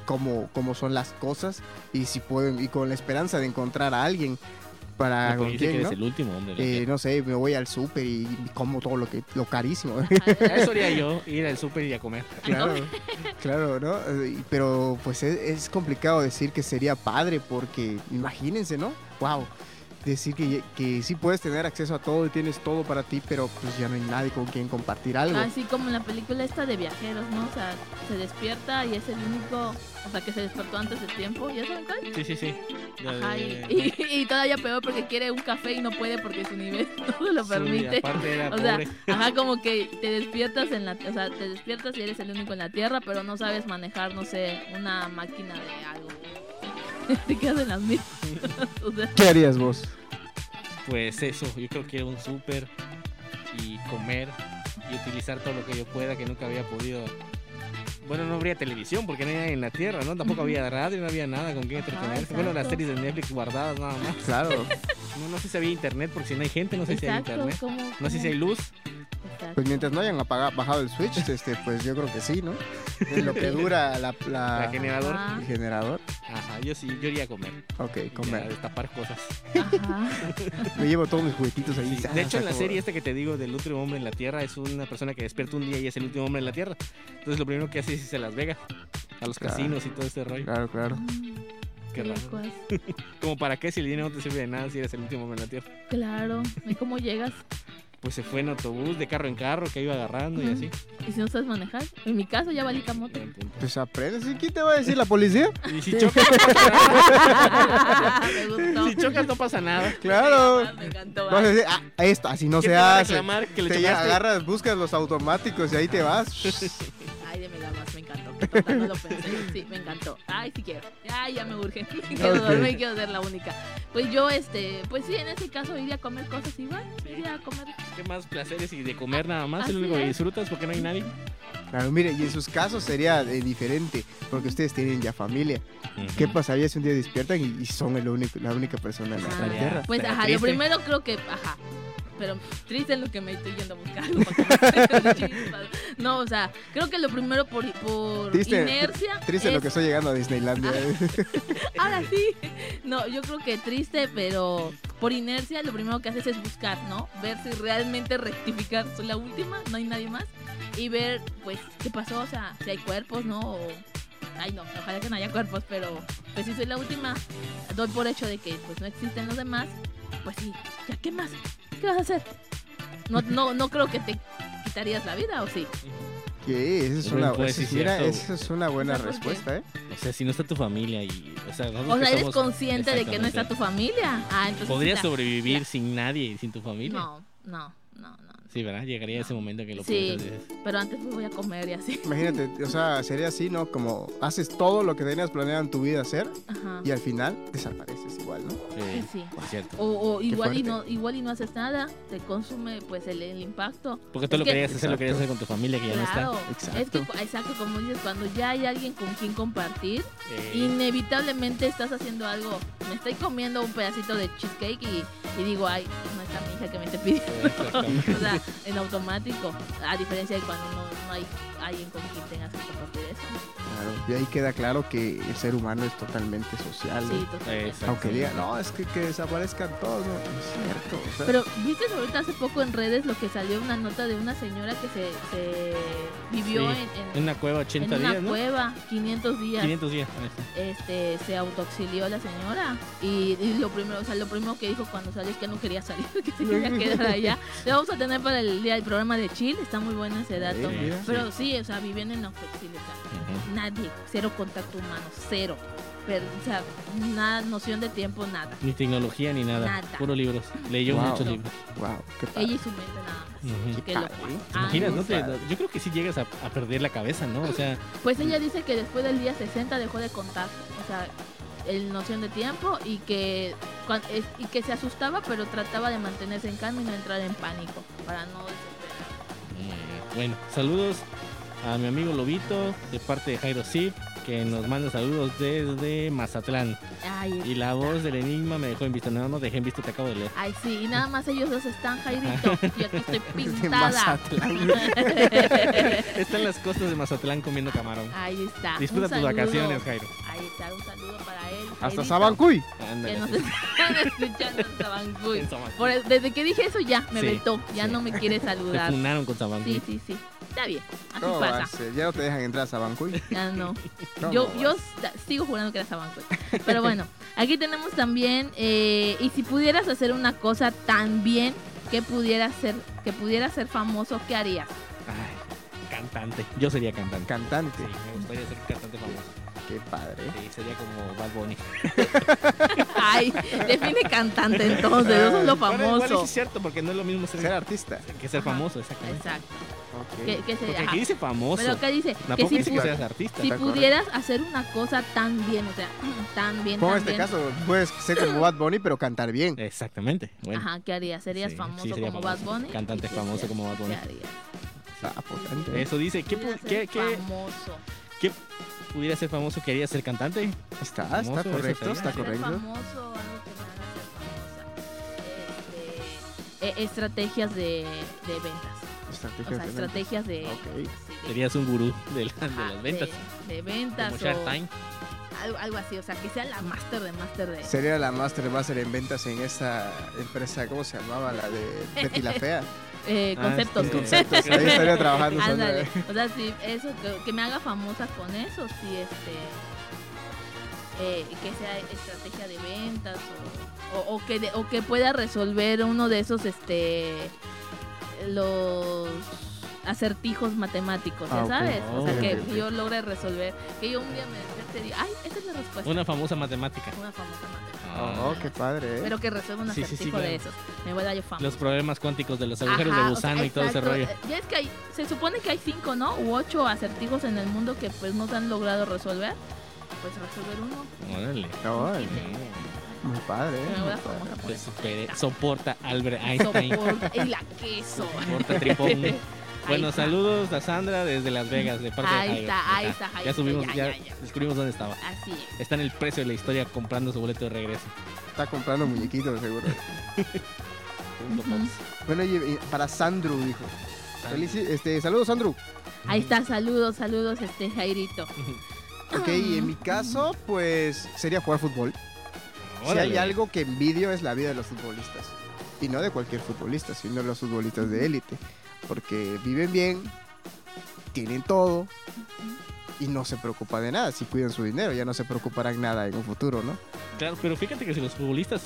cómo, cómo son las cosas y si puedo, y con la esperanza de encontrar a alguien para Porque con quién, eres ¿no? el último hombre Eh, no sé, me voy al súper y como todo lo que lo carísimo. (laughs) Eso haría yo, ir al súper y a comer. Claro, claro, ¿no? Eh, Pero pues es, es complicado decir que sería padre porque imagínense, ¿no? Wow. Decir que, que sí puedes tener acceso a todo y tienes todo para ti, pero pues ya no hay nadie con quien compartir algo. Así como en la película esta de viajeros, ¿no? O sea, se despierta y es el único... O sea, que se despertó antes del tiempo. ¿Ya saben cuál? Sí, sí, sí. Ajá, y, de- y- y todavía peor porque quiere un café y no puede porque su nivel (laughs) no lo Sí, permite. aparte era (laughs) O sea, pobre. ajá, como que te despiertas en la, o sea, te despiertas y eres el único en la tierra, pero no sabes manejar, no sé, una máquina de algo. (laughs) te quedas en las mismas. o sea, ¿Qué harías vos? Pues eso, yo creo que un súper y comer y utilizar todo lo que yo pueda que nunca había podido. Bueno, no habría televisión porque no hay nadie en la tierra, ¿no? Tampoco había radio, no había nada con quien Ajá, entretenerse. Bueno, las series de Netflix guardadas nada más. Claro. No, no sé si había internet porque si no hay gente, no sé si hay internet. No sé si hay luz. Pues mientras no hayan apagado, bajado el switch, (laughs) este, pues yo creo que sí, ¿no? (laughs) En lo que dura la, la- La generador. Ajá. el generador. Ajá, yo sí, yo iría a comer. Ok, Y a comer. destapar cosas. Ajá. (laughs) Me llevo todos mis juguetitos ahí. Sí, ah, De hecho, en la serie esta que te digo del último hombre en la Tierra es una persona que despierta un día y es el último hombre en la Tierra. Entonces lo primero que hace es irse a Las Vegas, a los Claro. casinos y todo ese rollo. Claro, claro. Qué raro. Como para qué si el dinero no te sirve de nada si eres el último hombre en la Tierra. Claro. ¿Y cómo llegas? Pues se fue en autobús, de carro en carro, que iba agarrando y así. ¿Y si no sabes manejar? En mi caso ya valí camote. Pues aprendes. ¿Y quién te va a decir la policía? Y si chocas, (laughs) si chocas no pasa nada. Claro. Me encantó. Vas a decir, ah, esto, así no ¿Quién se te hace. reclamar que le Te chocaste? agarras, buscas los automáticos y ahí te vas. (laughs) No lo pensé. Sí, me encantó. Ay, sí quiero. Ay, ya me urge. (laughs) Quiero Ok. dormir quiero ser la única. Pues yo, este, pues sí, en ese caso iría a comer cosas igual. Iría a comer. ¿Qué más placeres y de comer nada más? Así lo único que disfrutas porque no hay nadie. Claro, mire, y en sus casos sería eh, diferente, porque ustedes tienen ya familia. ¿Qué pasaría si un día despiertan y, y son el único, la única persona en la Ah, tierra? Pues ajá, lo triste. primero creo que, ajá. Pero triste es lo que me estoy yendo a buscar. (laughs) para no, o sea, creo que lo primero por, por Triste- inercia. Triste lo es- que estoy llegando a Disneylandia. (laughs) Ahora sí. No, yo creo que triste, pero por inercia lo primero que haces es buscar, ¿no? Ver si realmente rectificar. Soy la última, no hay nadie más. Y ver, pues, qué pasó, o sea, si hay cuerpos, ¿no? O ay no, ojalá que no haya cuerpos, pero pues si soy la última, doy por hecho de que pues no existen los demás, pues sí, ya qué más, ¿qué vas a hacer? No, no, no creo que te quitarías la vida, ¿o sí? Que esa es una, pues, mira, cierto. esa es una buena O sea, ¿por qué? respuesta, ¿eh? O sea, si no está tu familia y. O sea, O sea, eres somos- consciente de que no está tu familia. Ah, entonces ¿Podrías sobrevivir la- sin nadie y sin tu familia? No, no, no. Sí, ¿verdad? Llegaría ese momento que lo Sí. Pero antes pues voy a comer y así. Imagínate, o sea, sería así, ¿no? Como haces todo lo que tenías planeado en tu vida hacer Ajá. y al final desapareces igual, ¿no? Sí, Sí, es cierto. O, o igual y no igual y no haces nada, te consume pues el, el impacto. Porque tú Es lo que- querías hacer, lo Exacto. querías hacer con tu familia que ya Claro, no es Exacto. que cu- exacto como dices, cuando ya hay alguien con quien compartir, está. Eh, inevitablemente estás haciendo algo. Me estoy comiendo un pedacito de cheesecake y, y digo, ay, no está mi hija que me esté pidiendo. exactamente. o sea, en automático. A diferencia de cuando no, no hay alguien con quien tengas que compartir eso. Claro. Y ahí queda claro que el ser humano es totalmente social, ¿no? Sí, totalmente. Exacto. Aunque diga, no, es que, que desaparezcan todos, no, es cierto. o sea, Pero viste ahorita hace poco en redes lo que salió una nota de una señora que se, se vivió Sí, en, en- En una cueva en 80 una días, ¿no? cueva 500 días. 500 días. Este se autoexilió la señora y, y lo primero, o sea, lo primero que dijo cuando salió es que no quería salir, (laughs) que se quería quedar allá. Lo vamos a tener para el día del programa de Chile, está muy bueno ese dato. Pero sí, o sea, viviendo en sea, Ujú. nadie, cero contacto humano, cero. Pero, o sea, nada, noción de tiempo, nada. Ni tecnología ni nada. Nada. Puro libros. Leyó Wow. muchos libros. wow, qué padre. Ella y su mente nada más. ¿Te Ah, imaginas? no. te- yo creo que sí llegas a, a perder la cabeza, ¿no? O sea, Pues ella dice que después del día 60 dejó de contar, o sea, el noción de tiempo y que y que se asustaba, pero trataba de mantenerse en calma y no entrar en pánico para no desesperar. bueno, saludos a mi amigo Lobito de parte de Jairo Zip, que nos manda saludos desde Mazatlán. Ay, Y la voz del enigma me dejó en visto. No, no dejé en visto, te acabo de leer. ay, sí, y nada más ellos dos están, Jairito, y aquí estoy (laughs) pintada. Mazatlán. (laughs) Está en las costas de Mazatlán comiendo camarón. Ahí está. Disfruta tus saludo. vacaciones, Jairo. Ahí está, un saludo para él. Hasta Sabancuy. Que nos están (laughs) escuchando en Sabancuy. Por desde que dije eso ya me Sí, vetó, ya sí. no me quiere Te (laughs) saludar. funaron con Sabancuy. Sí, sí, sí. Está bien, así ¿Cómo pasa. Ya no te dejan entrar a Sabancuy. (laughs) Ya no. ¿Cómo Yo, yo sigo jurando que era Sabancuy. Pero bueno, aquí tenemos también, eh, y si pudieras hacer una cosa tan bien que pudiera ser, que pudiera ser famoso, ¿qué harías? Ay, cantante. Yo sería cantante. Cantante. Sí, me gustaría ser cantante famoso. Qué padre. Sí, sería como Bad Bunny. (laughs) Ay, define cantante entonces, eso es lo Bueno, igual famoso. es cierto, porque no es lo mismo ser, Ser artista. que ser Ajá. famoso, exactamente. Exacto. Ok. Que, que aquí dice famoso. Pero acá dice que si, dice que seas artista. si está correcto. pudieras hacer una cosa tan bien, o sea, (clears throat) tan bien, Como en este bien. caso, puedes ser como Bad Bunny, pero cantar bien. Exactamente. Bueno, Ajá, ¿qué harías? ¿Serías Sí, famoso sí, sería como famoso. Bad Bunny? Cantante ¿Y qué famoso como Bad Bunny. ¿Qué harías? Ah, potente. eso dice. ¿Qué, Pudieras qué, ser qué- famoso. qué pudiera ser famoso? ¿Quería ser cantante? Está, famoso, está correcto, está correcto. famoso, algo que. Este, eh, estrategias de, de ventas. O Estrategias sea, de ventas. estrategias de, Serías un gurú de, la- de ajá, las ventas. De, de ventas Como Shark o Time. algo, algo así. O sea, que sea la máster de máster de... Sería la Master Master en ventas en esa empresa, ¿cómo se llamaba? La de Betty la Fea. (laughs) eh, Ah, conceptos. sí. Conceptos. Ahí estaría (laughs) trabajando. Ándale. O sea, sí, eso, que, que me haga famosa con eso, sí, este. eh, que sea estrategia de ventas o, o, o que de- o que pueda resolver uno de esos, este. Los acertijos matemáticos, ¿ya Ah, ok. sabes? O sea, que yo logre resolver. Que yo un día me despierte y diga, ay, esa es la respuesta. Una famosa matemática. Una famosa matemática. Oh, qué padre, ¿eh? Pero que resuelva un Sí, sí, sí, acertijo de claro. esos. Me vuelva yo famosa. Los problemas cuánticos de los agujeros de o gusano sea, y todo ese rollo. Ya es que hay, se supone que hay cinco, ¿no? U ocho acertijos en el mundo que pues no se han logrado resolver. Pues resolver uno. Órale. Órale, muy padre, ¿eh? Me Muy voy a padre. famosa por Pues eso. supere- soporta Albert Einstein. Soporta- y la queso. Soporta tripón. (laughs) Bueno, está. saludos a Sandra desde Las Vegas, de parte Ahí de Jairo. está, ahí Ajá. está, Ya Jairo, subimos, ya, ya, ya, ya. descubrimos dónde estaba. Así es. Está en el precio de la historia comprando su boleto de regreso. Está comprando muñequitos, seguro. (laughs) Bueno, y, y para Sandru, dijo. Felici- este, saludos, Sandru. Ahí está, saludos, saludos, este Jairito. Ok, y en mi caso, pues sería jugar fútbol. Si hay algo que envidio es la vida de los futbolistas. Y no de cualquier futbolista, sino de los futbolistas de élite. Porque viven bien, tienen todo, y no se preocupa de nada. Si cuidan su dinero, ya no se preocuparán nada en un futuro, ¿no? Claro, pero fíjate que si los futbolistas,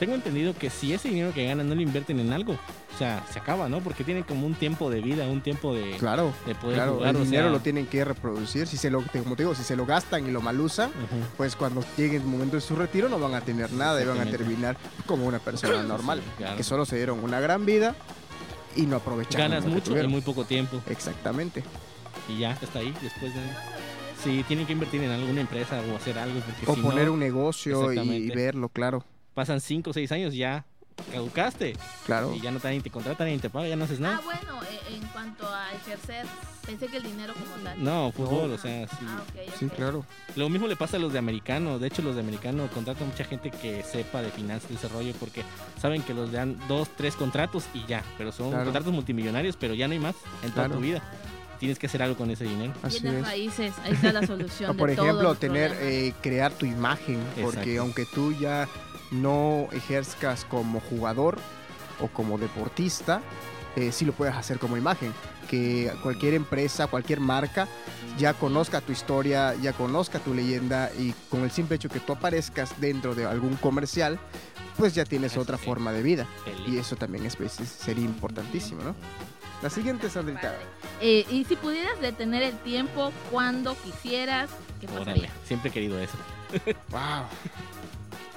tengo entendido que si ese dinero que ganan no lo invierten en algo, o sea, se acaba, ¿no? Porque tienen como un tiempo de vida, un tiempo de, Claro. de poder Claro, jugar, el o dinero sea, lo tienen que reproducir. Si se lo, como te digo, si se lo gastan y lo malusan, ujú, pues cuando llegue el momento de su retiro no van a tener nada y van a terminar como una persona (clears throat) normal, sí, claro. que solo se dieron una gran vida y no aprovecharon. Ganas mucho en muy poco tiempo Exactamente. y ya está ahí después de... Sí, tienen que invertir en alguna empresa o hacer algo porque O si poner no, un negocio y verlo, claro. pasan 5 o 6 años ya caducaste Claro. y ya no te, ni te contratan ni te pagan, ya no haces Ah, nada. bueno, eh, en cuanto a ejercer, pensé que el dinero como tal. No, fútbol, o sea, sí. Ah, ok, Sí, claro. Lo mismo le pasa a los de americano. De hecho, los de americano contratan mucha gente que sepa de finanzas, desarrollo, porque saben que los dan dos, tres contratos y ya. Pero son Claro. contratos multimillonarios, pero ya no hay más en toda Claro. tu vida. Tienes que hacer algo con ese dinero. Así Bienes es. raíces, ahí está la solución. (laughs) O por de ejemplo, tener, eh, crear tu imagen, porque Exacto. aunque tú ya no ejerzcas como jugador o como deportista, eh, sí lo puedes hacer como imagen. Que cualquier empresa, cualquier marca ya conozca tu historia, ya conozca tu leyenda y con el simple hecho que tú aparezcas dentro de algún comercial, pues ya tienes Eso otra forma de vida. Feliz. Y eso también es, pues, sería importantísimo, ¿no? La siguiente, Sandrita. Eh, y si pudieras detener el tiempo cuando quisieras, ¿qué Órale, siempre he querido eso. Wow.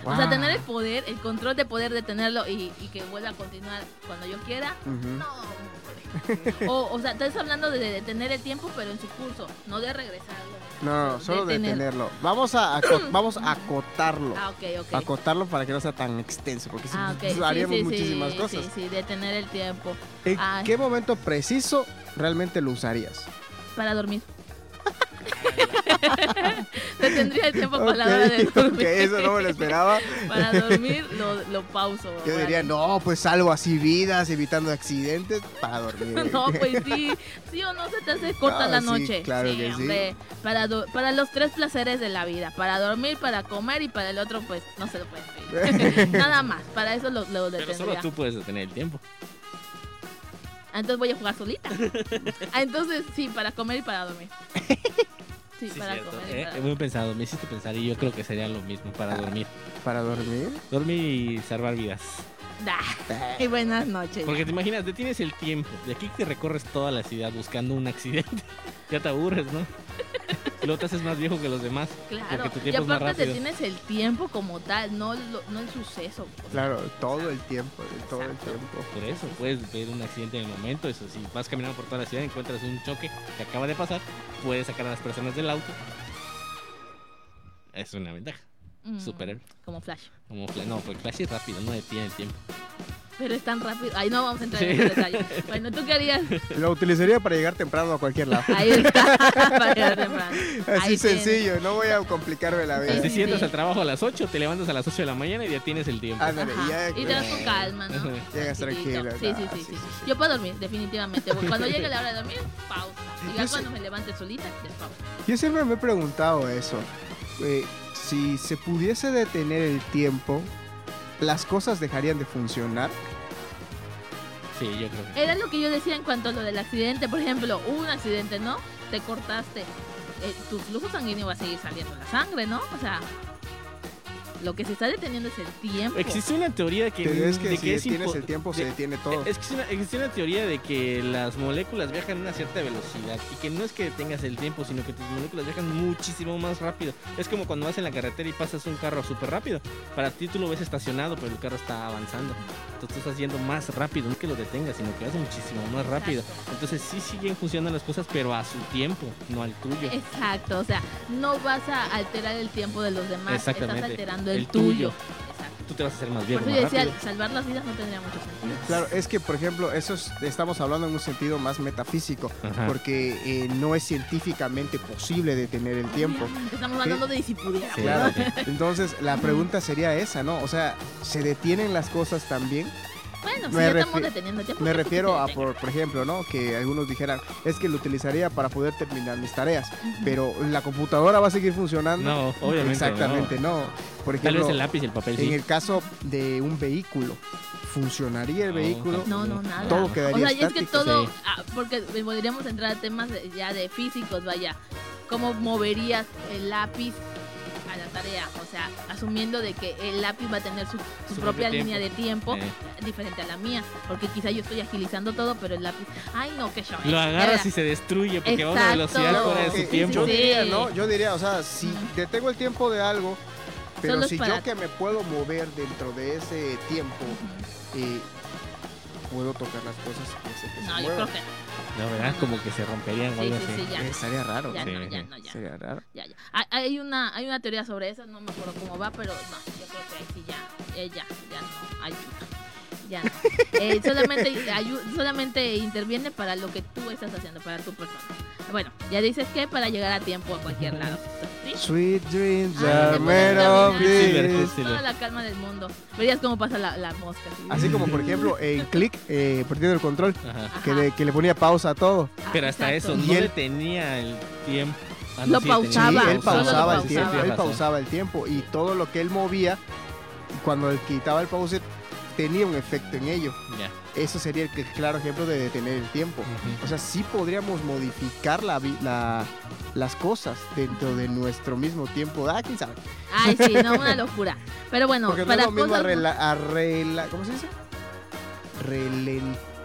O sea, tener el poder, el control de poder detenerlo y, y que vuelva a continuar cuando yo quiera. No, hombre. o, o sea, estás hablando de detener el tiempo, pero en su curso, no de regresarlo. No, solo Detener. detenerlo. Vamos a, (clears throat) vamos a acotarlo. Ah, ok, ok. Acotarlo para que no sea tan extenso, porque si Ah, ok. (laughs) Sí, haríamos sí, muchísimas sí, cosas. Sí, sí, detener el tiempo ¿En Ay. qué momento preciso realmente lo usarías? para dormir. (laughs) Detendría el tiempo para la hora de dormir. eso no me lo esperaba. (laughs) Para dormir lo, lo pauso. Yo diría, no, pues salvo así vidas, evitando accidentes para dormir. (laughs) No, pues sí, sí o no se te hace corta No, la sí, noche. claro que sí. Para, para los tres placeres de la vida, para dormir, para comer y para el otro, pues no se lo pueden pedir. Nada más, para eso lo, lo Pero solo detendría. tú puedes detener el tiempo. Ah, entonces voy a jugar solita. Ah, (laughs) entonces sí, para comer y para dormir. Sí, Sí, para cierto. comer y Eh, para muy pensado, me hiciste pensar y yo creo que sería lo mismo para dormir. Para dormir. Dormir y salvar vidas. (laughs) Y buenas noches. Porque te imaginas, detienes el tiempo. De aquí que recorres toda la ciudad buscando un accidente. (laughs) ya te aburres, ¿no? Y luego te haces más viejo que los demás. Claro, porque tu y tiempo es más aparte te rápido. tienes el tiempo como tal, no, lo- no el suceso. Sea, Claro, todo el tiempo, todo el Exacto. tiempo. Por eso, puedes ver un accidente en el momento. Eso, si vas caminando por toda la ciudad y encuentras un choque que acaba de pasar, puedes sacar a las personas del auto. Es una ventaja. mm, Superhéroe. Como Flash. Como Flash. No, porque Flash es rápido, no detiene el tiempo. Pero es tan rápido. Ahí no vamos a entrar Sí. en ese detalle. Bueno, ¿tú qué harías? Lo utilizaría para llegar temprano a cualquier lado. Ahí está. (laughs) Para llegar temprano. Así Ahí sencillo, no voy a complicarme la vida. Sí, sientas al trabajo a las 8, te levantas a las 8 de la mañana y ya tienes el tiempo. Ándale, ya. Y te vas con calma, ¿no? Llegas tranquilo, Sí, sí, sí, sí. Yo puedo dormir, definitivamente. Cuando llegue la hora de dormir, pausa. Y ya cuando me levante solita, despausa. Yo siempre me he preguntado eso. eh, si se pudiese detener el tiempo, ¿las cosas dejarían de funcionar? Sí, yo creo que. Era lo que yo decía en cuanto a lo del accidente. Por ejemplo, hubo un accidente, ¿no? Te cortaste. Eh, tu flujo sanguíneo va a seguir saliendo la sangre, ¿no? O sea, lo que se está deteniendo es el tiempo. Existe una teoría de que, Pero es que de si que es detienes el tiempo, se de- detiene todo. Es que es una- existe una teoría de que las moléculas viajan a una cierta velocidad y que no es que tengas el tiempo, sino que tus moléculas viajan muchísimo más rápido. Es como cuando vas en la carretera y pasas un carro súper rápido. Para ti tú lo ves estacionado, pero el carro está avanzando. Entonces tú estás yendo más rápido, no es que lo detengas, sino que vas muchísimo más rápido. Entonces sí siguen funcionando las cosas, pero a su tiempo, no al tuyo. Exacto, o sea, no vas a alterar el tiempo de los demás, estás Exactamente, el, el tuyo. tuyo. Exacto. Tú te vas a hacer más Por viejo, eso más yo decía, rápido. salvar las vidas no tendría mucho sentido. Claro, es que, por ejemplo, eso es- estamos hablando en un sentido más metafísico, Ajá. porque eh, no es científicamente posible detener el tiempo. Estamos hablando de. Sí, Claro. sí. Entonces, la pregunta sería esa, ¿no? O sea, ¿se detienen las cosas también? Bueno, si Me ya estamos deteniendo tiempo. Me ¿qué refiero a, por, por ejemplo, ¿no? Que algunos dijeran, es que lo utilizaría para poder terminar mis tareas, pero la computadora va a seguir funcionando. No, obviamente. Exactamente, no. Por Tal ejemplo, vez el lápiz y el papel en sí. el caso de un vehículo, ¿funcionaría el No, vehículo? No, no, nada. Todo quedaría O sea, y es que estático. todo, Sí. ah, porque podríamos entrar a temas de- ya de físicos, vaya. cómo moverías el lápiz tarea. O sea, asumiendo de que el lápiz va a tener su, su Su propia línea de tiempo Eh, diferente a la mía. Porque quizá yo estoy agilizando todo, pero el lápiz. Ay, no, qué show. ¿eh? lo agarras Era- y se destruye porque va a una Exacto. velocidad fuera de Ok, su sí, tiempo. Yo sí. diría, ¿no? Yo diría, o sea, si detengo el tiempo de algo, pero Solo si para- yo que me puedo mover dentro de ese tiempo, Ujú. eh, puedo tocar las cosas que sé que No, se yo muevan. creo que no. No, ¿verdad? Como que se romperían o Sí, algo sí, así. ya. Eh, Estaría raro. Ya Sí, no, ya no, ya. Sería raro. Ya, ya. Hay- Hay una, hay una teoría sobre eso, no me acuerdo cómo va, pero no, yo creo que ahí sí ya, eh, ya, ya no, ayuda. Ya no. Eh, solamente, solamente interviene para lo que tú estás haciendo, para tu persona. Bueno, ya dices que para llegar a tiempo a cualquier lado. ¿sí? Sweet dreams Ay, are made of this. Toda la calma del mundo. Verías cómo pasa la, la mosca. ¿sí? Así como, por ejemplo, (laughs) en Click, eh, perdiendo el control, que le, que le ponía pausa a todo. Ah, Pero hasta exacto. eso, Y no él- detenía el tiempo. Ah, Lo sí, tenía- Sí, pausaba, él solo lo pausaba el pausaba. tiempo, él pausaba el tiempo y todo lo que él movía, cuando él quitaba el pause, tenía un efecto en ello. Eso sería el claro ejemplo de detener el tiempo. O sea, sí podríamos modificar la, vi- la- las cosas dentro de nuestro mismo tiempo. Ah, quién sabe. Ay, sí, no, una (laughs) locura. Pero bueno, Porque no es para lo mismo cosas... arregla, arregla- ¿cómo se dice?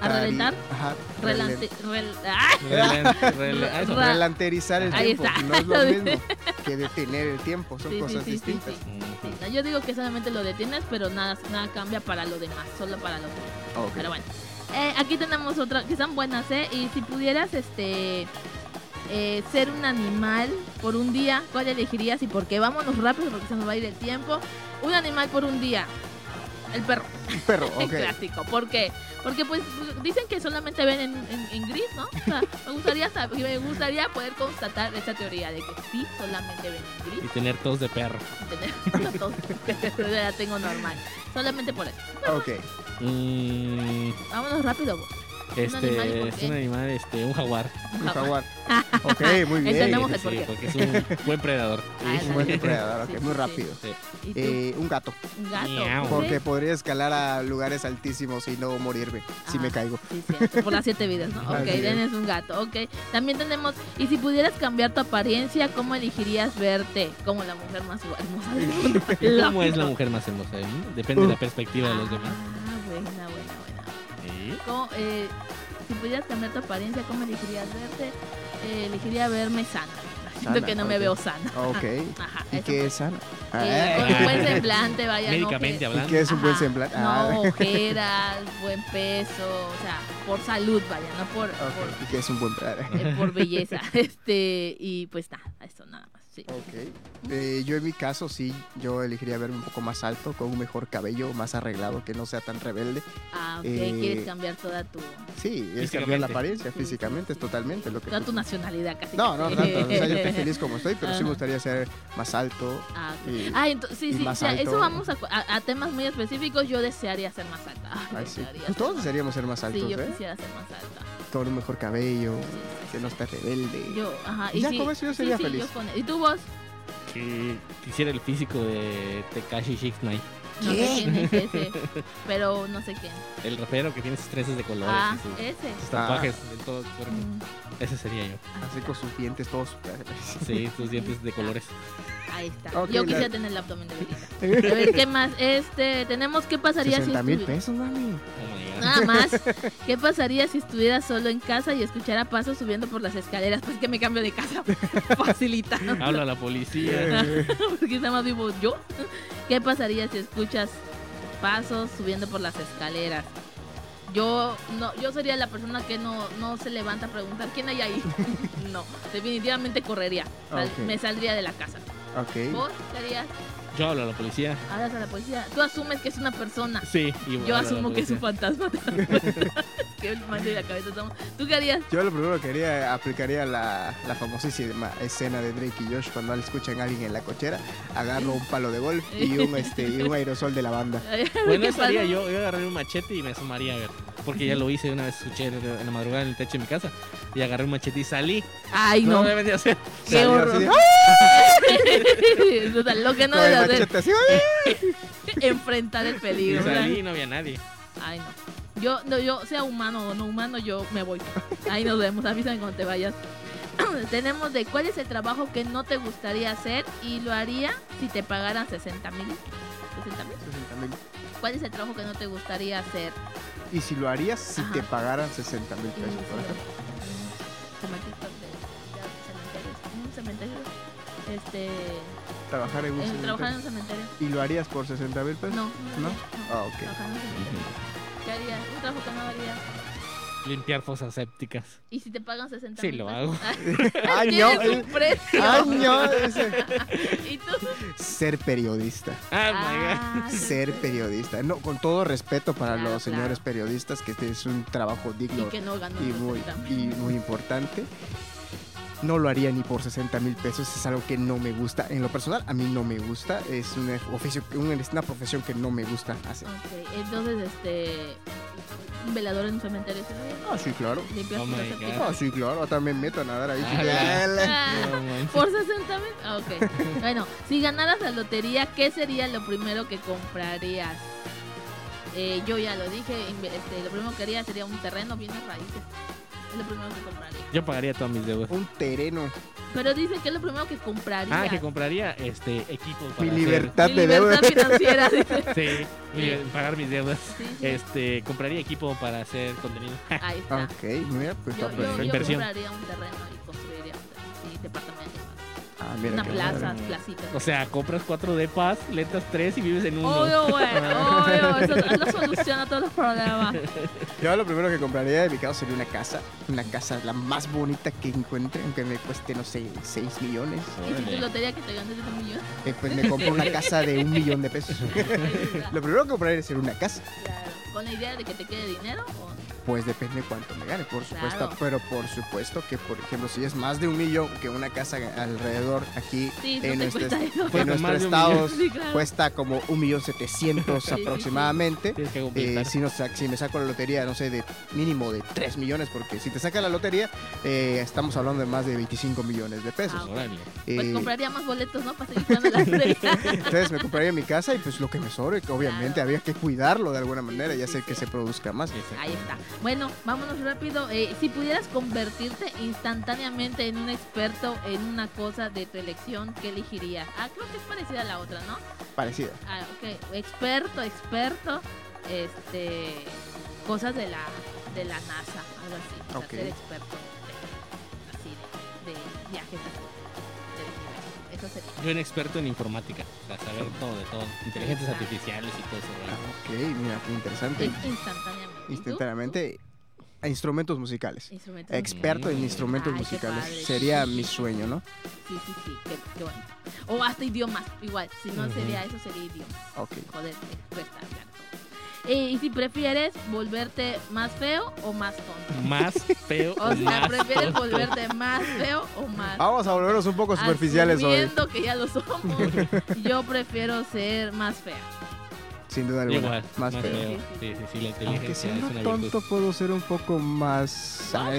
¿Arrelentar? Ajá. relante- rel- (laughs) ah, eso. Relanterizar el Ahí tiempo. está. No es lo (laughs) mismo que detener el tiempo. Son Sí, cosas sí, distintas. sí. No, yo digo que solamente lo detienes, pero nada, nada cambia para lo demás, solo para lo demás. Pero bueno, Eh, aquí tenemos otra que están buenas, ¿eh? Y si pudieras, este, eh, ser un animal por un día, ¿cuál elegirías y por qué? Vámonos rápido porque se nos va a ir el tiempo. Un animal por un día. El perro, Un perro, (laughs) el ok. clásico. ¿Por qué? Porque pues dicen que solamente ven en, en- en gris, ¿no? O sea, me gustaría saber- me gustaría poder constatar esa teoría de que sí solamente ven en gris Y tener tos de perro. tener (laughs) todo. ya la tengo normal. Solamente por eso. Ok. Mm, Vámonos rápido. vos. Este, animal, ¿y por es un animal, este, un jaguar. Un jaguar. (laughs) Ok, muy bien. Entendemos el Sí, porque es un buen predador. (laughs) Ah, Un buen depredador, ok, sí, muy rápido. Eh, un gato, un gato. miau. ¿por porque podría escalar a lugares altísimos y no morirme si Ah, me caigo. Sí, cierto, por las siete vidas, ¿no? (laughs) Ok, Así es. Den es un gato, ok. También tenemos, y si pudieras cambiar tu apariencia, ¿cómo elegirías verte? Como la mujer más hermosa del mundo. ¿Cómo es la mujer más hermosa del mundo? Depende de la perspectiva de los demás. ¿Cómo, eh, si pudieras cambiar tu apariencia, ¿cómo elegirías verte? Eh, elegiría verme sana. Siento Sana, que no me ok. veo sana. Ok. (laughs) Ajá, ¿Y qué es sana? Eh, con Ah. un buen semblante, vaya. no Médicamente que- ¿Y hablando. qué es un buen Ajá. semblante? No, Ah, (laughs) ojeras, buen peso, o sea, por salud, vaya, no por, ok. ¿Y qué es un buen por, eh, (laughs) por belleza. Este, y pues nada, sí. Ok. Eh, yo en mi caso sí, yo elegiría verme un poco más alto, con un mejor cabello, más arreglado, que no sea tan rebelde. Ah, ok, Eh, quieres cambiar toda tu, Sí, es cambiar la apariencia, Sí, físicamente, es totalmente lo que... toda tu nacionalidad casi. No, no, casi. tanto. O sea, yo estoy feliz como estoy, pero sí me gustaría ser más alto. Ah, ok. y- Ah, entonces, sí, sí, eso vamos a, a- a temas muy específicos. Yo desearía ser más alta. Ay, Ay, sí. desearía Pues ser todos más- desearíamos ser más Sí, altos, yo ¿eh? quisiera ser más alta. Con un mejor cabello, que no esté rebelde. Yo, ajá. Y Y ya sí, con eso yo sería sí, feliz. yo con- ¿Y tú vos? Que quisiera el físico de Tekashi 69. No sé quién es ese, (laughs) pero no sé quién. El rapero que tiene sus trenzas de colores. Ah, y sus, ese. sus tatuajes en todo el cuerpo. Mm, Ese sería yo. Así con sus dientes todos. Sí, sus dientes de (laughs) colores. Ahí está. Yo la- quisiera tener el abdomen de Belita. (laughs) A ver, ¿qué (laughs) más? Este, tenemos, ¿qué pasaría 60 si mil estuvi- pesos, mami. My God. Nada más. (laughs) ¿Qué pasaría si estuviera solo en casa y escuchara pasos subiendo por las escaleras? Pues que me cambio de casa. Facilita. Habla la policía. Porque está más vivo yo. ¿Qué pasaría si escuchas pasos subiendo por las escaleras? Yo no, yo sería la persona que no, no se levanta a preguntar quién hay ahí. no, definitivamente correría. Sal-. Me saldría de la casa. Ok. ¿Vos? Yo hablo a la policía. Hablas a la policía. Tú asumes que es una persona. Sí. y Yo la asumo que es un fantasma. (laughs) que mal de la cabeza estamos. ¿Tú qué harías? Yo lo primero que haría, aplicaría la, la famosísima escena de Drake y Josh cuando escuchan a alguien en la cochera, agarro un palo de golf y un, este, y un aerosol de lavanda. (laughs) Bueno, ¿Qué eso haría yo. Yo agarré un machete y me asomaría a ver. Porque ya lo hice una vez, escuché en la madrugada en el techo de mi casa. Y agarré un machete y salí. Ay, No, no. deben de hacer. Qué horror. (laughs) lo que no (laughs) enfrentar el peligro. no había nadie. Ay, no. Yo, no, yo sea humano o no humano, yo me voy. Ahí nos vemos. Avísame cuando te vayas. (clears throat) tenemos de cuál es el trabajo que no te gustaría hacer y lo haría si te pagaran 60 mil. 60 mil. 60 mil. ¿Cuál es el trabajo que no te gustaría hacer? Y si lo harías, si Ajá. te pagaran 60 mil pesos, por ejemplo. Un cementerio. Este. Trabajar en un eh, cementerio. trabajar en un cementerio. ¿Y lo harías por 60 mil pesos? No, ¿No? no. Ah, ok. Trabajar en un cementerio. ¿Qué harías? Un trabajo que no harías. Limpiar fosas sépticas. ¿Y si te pagan 60 Sí, mil lo pesos? hago. (laughs) (laughs) Año, (laughs) año. ¿Y tú? Ser periodista. Ah, my god. Ah, Ser periodista. No, con todo respeto para Claro, los señores claro. periodistas, que este es un trabajo digno Y que no ganó y los muy, 60 y muy importante. No lo haría ni por 60 mil pesos, es algo que no me gusta. En lo personal, a mí no me gusta. Es un oficio, un- es una profesión que no me gusta hacer. Ok, entonces, este. Un velador en un cementerio. Ah, sí, claro. Oh. Ah, sí, claro. Ah, También meto a nadar ahí. Ah, (laughs) No. Por 60 mil. Ah, Ok. (laughs) Bueno, si ganaras la lotería, ¿qué sería lo primero que comprarías? Eh, yo ya lo dije, este, lo primero que haría sería un terreno, bienes raíces. Es lo primero que compraría. Yo pagaría todas mis deudas. Un terreno. Pero dice que es lo primero que compraría. Ah, que compraría este equipo para Mi hacer- libertad Mi de deuda. libertad financiera. (laughs) dice. Sí, mi- pagar mis deudas. Sí, sí. Este, compraría equipo para hacer contenido. Ahí está. Ok, mira, pues Yo, está yo, yo Inversión. compraría un terreno y construiría un sí, departamento. Ah, mira Una plaza, padre. placita. O sea, compras cuatro depas, letras tres y vives en uno. Obvio, güey. Obvio. Eso, (laughs) eso soluciona todos los problemas. Yo lo primero que compraría en mi caso sería una casa. Una casa la más bonita que encuentre, aunque me cueste, no sé, 6 millones. Y si tu lotería que te ganes de un millón. Eh, pues me compro una casa de un millón de pesos. Lo primero que compraría sería una casa. Claro. Con la idea de que te quede dinero o Pues depende cuánto me gane, por supuesto. Claro. Pero por supuesto que, por ejemplo, si es más de un millón que una casa alrededor aquí Sí, no en, te nuestro, cuesta est- eso. en Cuesta nuestro estado. Sí, claro. cuesta como un millón setecientos Sí, sí, aproximadamente. Que Eh, si, sa- si me saco la lotería, no sé, de mínimo de 3 millones, porque si te saca la lotería, eh, estamos hablando de más de 25 millones de pesos. Ah. Pues Eh, compraría más boletos, ¿no? Para seguir la lotería. (laughs) entonces me compraría mi casa y pues lo que me sobre, que obviamente Claro. había que cuidarlo de alguna manera y Sí, hacer sí, que sí. se produzca más. Ahí está. Bueno, vámonos rápido. Eh, si pudieras convertirte instantáneamente en un experto en una cosa de tu elección, ¿qué elegirías? Ah, creo que es parecida a la otra, ¿no? Parecida. Ah, ok. Experto, experto. Este. Cosas de la, de la NASA, algo así. O sea, Ok. ser experto de, así de, de viajes así, del universo. Eso sería. Yo era experto en informática, para saber todo de todo, inteligencias artificiales y todo eso. Ah, ¿verdad? ok, mira, qué interesante. Instantáneamente. Instantáneamente, a instrumentos musicales. Instrumentos Experto en Mm. instrumentos Ay, musicales. Sería mi sueño, ¿no? Sí, sí, sí, qué, qué bonito. O hasta idiomas, igual. Si no Ujú. sería eso, sería idioma. Ok. Poder expresar, claro. Eh, y si prefieres volverte más feo o más tonto. Más feo O o sea, más prefieres tonto. volverte más feo o más. Vamos a volvernos un poco superficiales hoy. Asumiendo que ya lo somos. (laughs) Yo prefiero ser más fea. Sin duda alguna. Igual, más, más feo. feo. Sí, sí, sí, la Aunque es siendo una tonto virtud. puedo ser un poco más... Ah,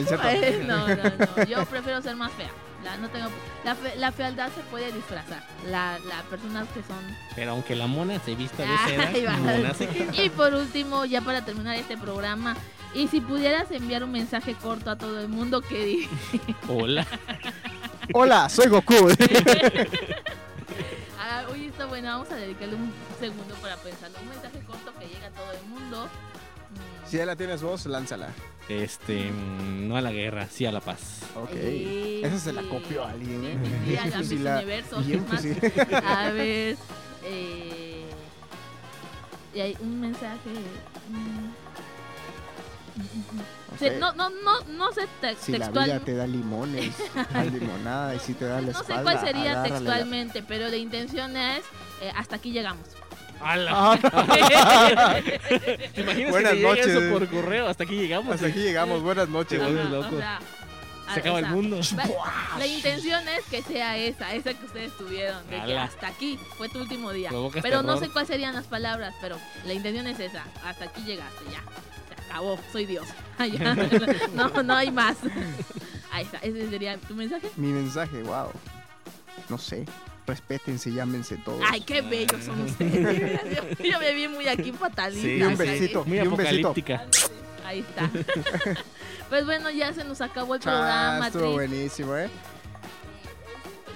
no, no, no. (laughs) Yo prefiero ser más fea. La, no tengo, la, fe- la fealdad se puede disfrazar. La, las personas que son Pero aunque la mona se vista de Ay, seda, va. mona se queda. Y por último, ya para terminar este programa, y si pudieras enviar un mensaje corto a todo el mundo, ¿qué di- Hola. Hola, soy Goku. (laughs) Ah, oye, está bueno, vamos a dedicarle un segundo para pensarlo. Un mensaje corto que llega a todo el mundo. Mm, si ya la tienes vos, lánzala. Este, mm, no a la guerra, sí a la paz. Ok. eh, Esa se la copió alguien, ¿eh? Sí, a (laughs) la Sí, la- Universo, (laughs) más, pues, sí. A ver, eh, y hay un mensaje. mm, No se- sé, no, no, no, no sé te- Si la textual. vida te da limones, (laughs) limonada y si te da la No sé espalda, cuál sería agárrale la- textualmente, pero la intención es eh, hasta aquí llegamos. ¡Hala! Ah, (laughs) ¿Te imaginas Buenas que te llegue noches. eso por correo? Hasta aquí llegamos. hasta aquí llegamos, buenas noches. Vuelves Ajá, loco. o sea, Se acaba o el sea, mundo. va- (laughs) La intención es que sea esa, esa que ustedes tuvieron, de que hasta aquí fue tu último día. Provocas Pero no terror. sé cuáles serían las palabras, pero la intención es esa, hasta aquí llegaste, ya. Acabó, soy Dios. (laughs) (laughs) No, no hay más. Ahí está, ese sería tu mensaje. Mi mensaje, wow. No sé. Respétense, llámense todos. Ay, qué bellos son ustedes. Yo, (laughs) yo me vi muy aquí fatalista. Sí, y un besito, Muy y un besito. Ahí está. Pues bueno, ya se nos acabó el Ah, programa. estuvo Tris. buenísimo, ¿eh?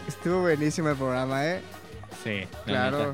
Estuvo buenísimo el programa, ¿eh? Sí, la Claro.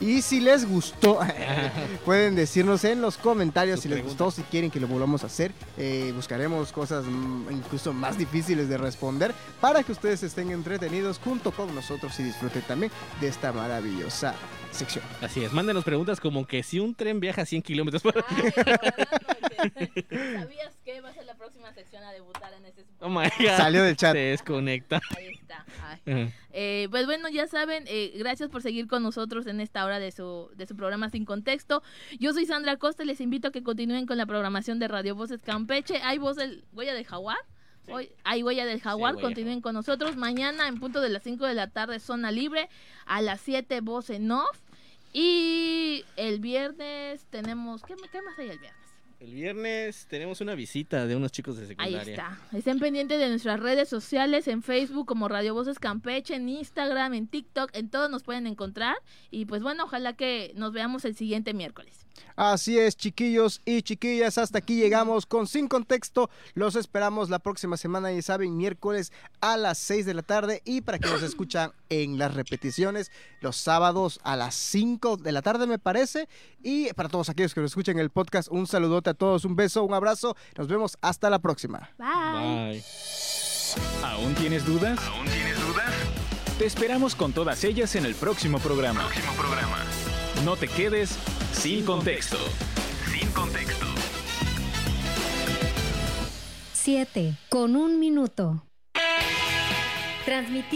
Y si les gustó, (laughs) (laughs) pueden decirnos en los comentarios si les gustó, si quieren que lo volvamos a hacer. Eh, buscaremos cosas incluso más difíciles de responder para que ustedes estén entretenidos junto con nosotros y disfruten también de esta maravillosa sección. Así es, mándenos preguntas como que si un tren viaja a 100 kilómetros por acuérdate. (laughs) ¿Sabías que va a ser la próxima sección a debutar en este Oh my god. Salió del chat. Se desconecta. Ahí está. Ay. Eh, pues bueno, ya saben, eh, gracias por seguir con nosotros en esta hora de su, de su programa Sin Contexto. Yo soy Sandra Costa y les invito a que continúen con la programación de Radio Voces Campeche. Hay voz del Huella del Jaguar. Hoy hay Huella del Jaguar, continúen con nosotros. Mañana en punto de las 5 de la tarde, zona libre. A las 7, voz en off. Y el viernes tenemos... ¿Qué, qué más hay el viernes? El viernes tenemos una visita de unos chicos de Ahí secundaria. está. Estén pendientes de nuestras redes sociales, en Facebook como Radio Voces Campeche, en Instagram, en TikTok, en todos nos pueden encontrar. Y pues bueno, ojalá que nos veamos el siguiente miércoles. Así es, chiquillos y chiquillas, hasta aquí llegamos con Sin Contexto. Los esperamos la próxima semana, ya saben, miércoles a las 6 de la tarde y para que nos (clears throat) escuchan en las repeticiones los sábados a las 5 de la tarde, me parece. Y para todos aquellos que nos escuchen el podcast, un saludote a todos, un beso, un abrazo. Nos vemos hasta la próxima. Bye. Bye. ¿Aún tienes dudas? ¿Aún tienes dudas? Te esperamos con todas ellas en el próximo programa. Próximo programa. No te quedes sin contexto. Sin contexto. 7 con un minuto. Transmitir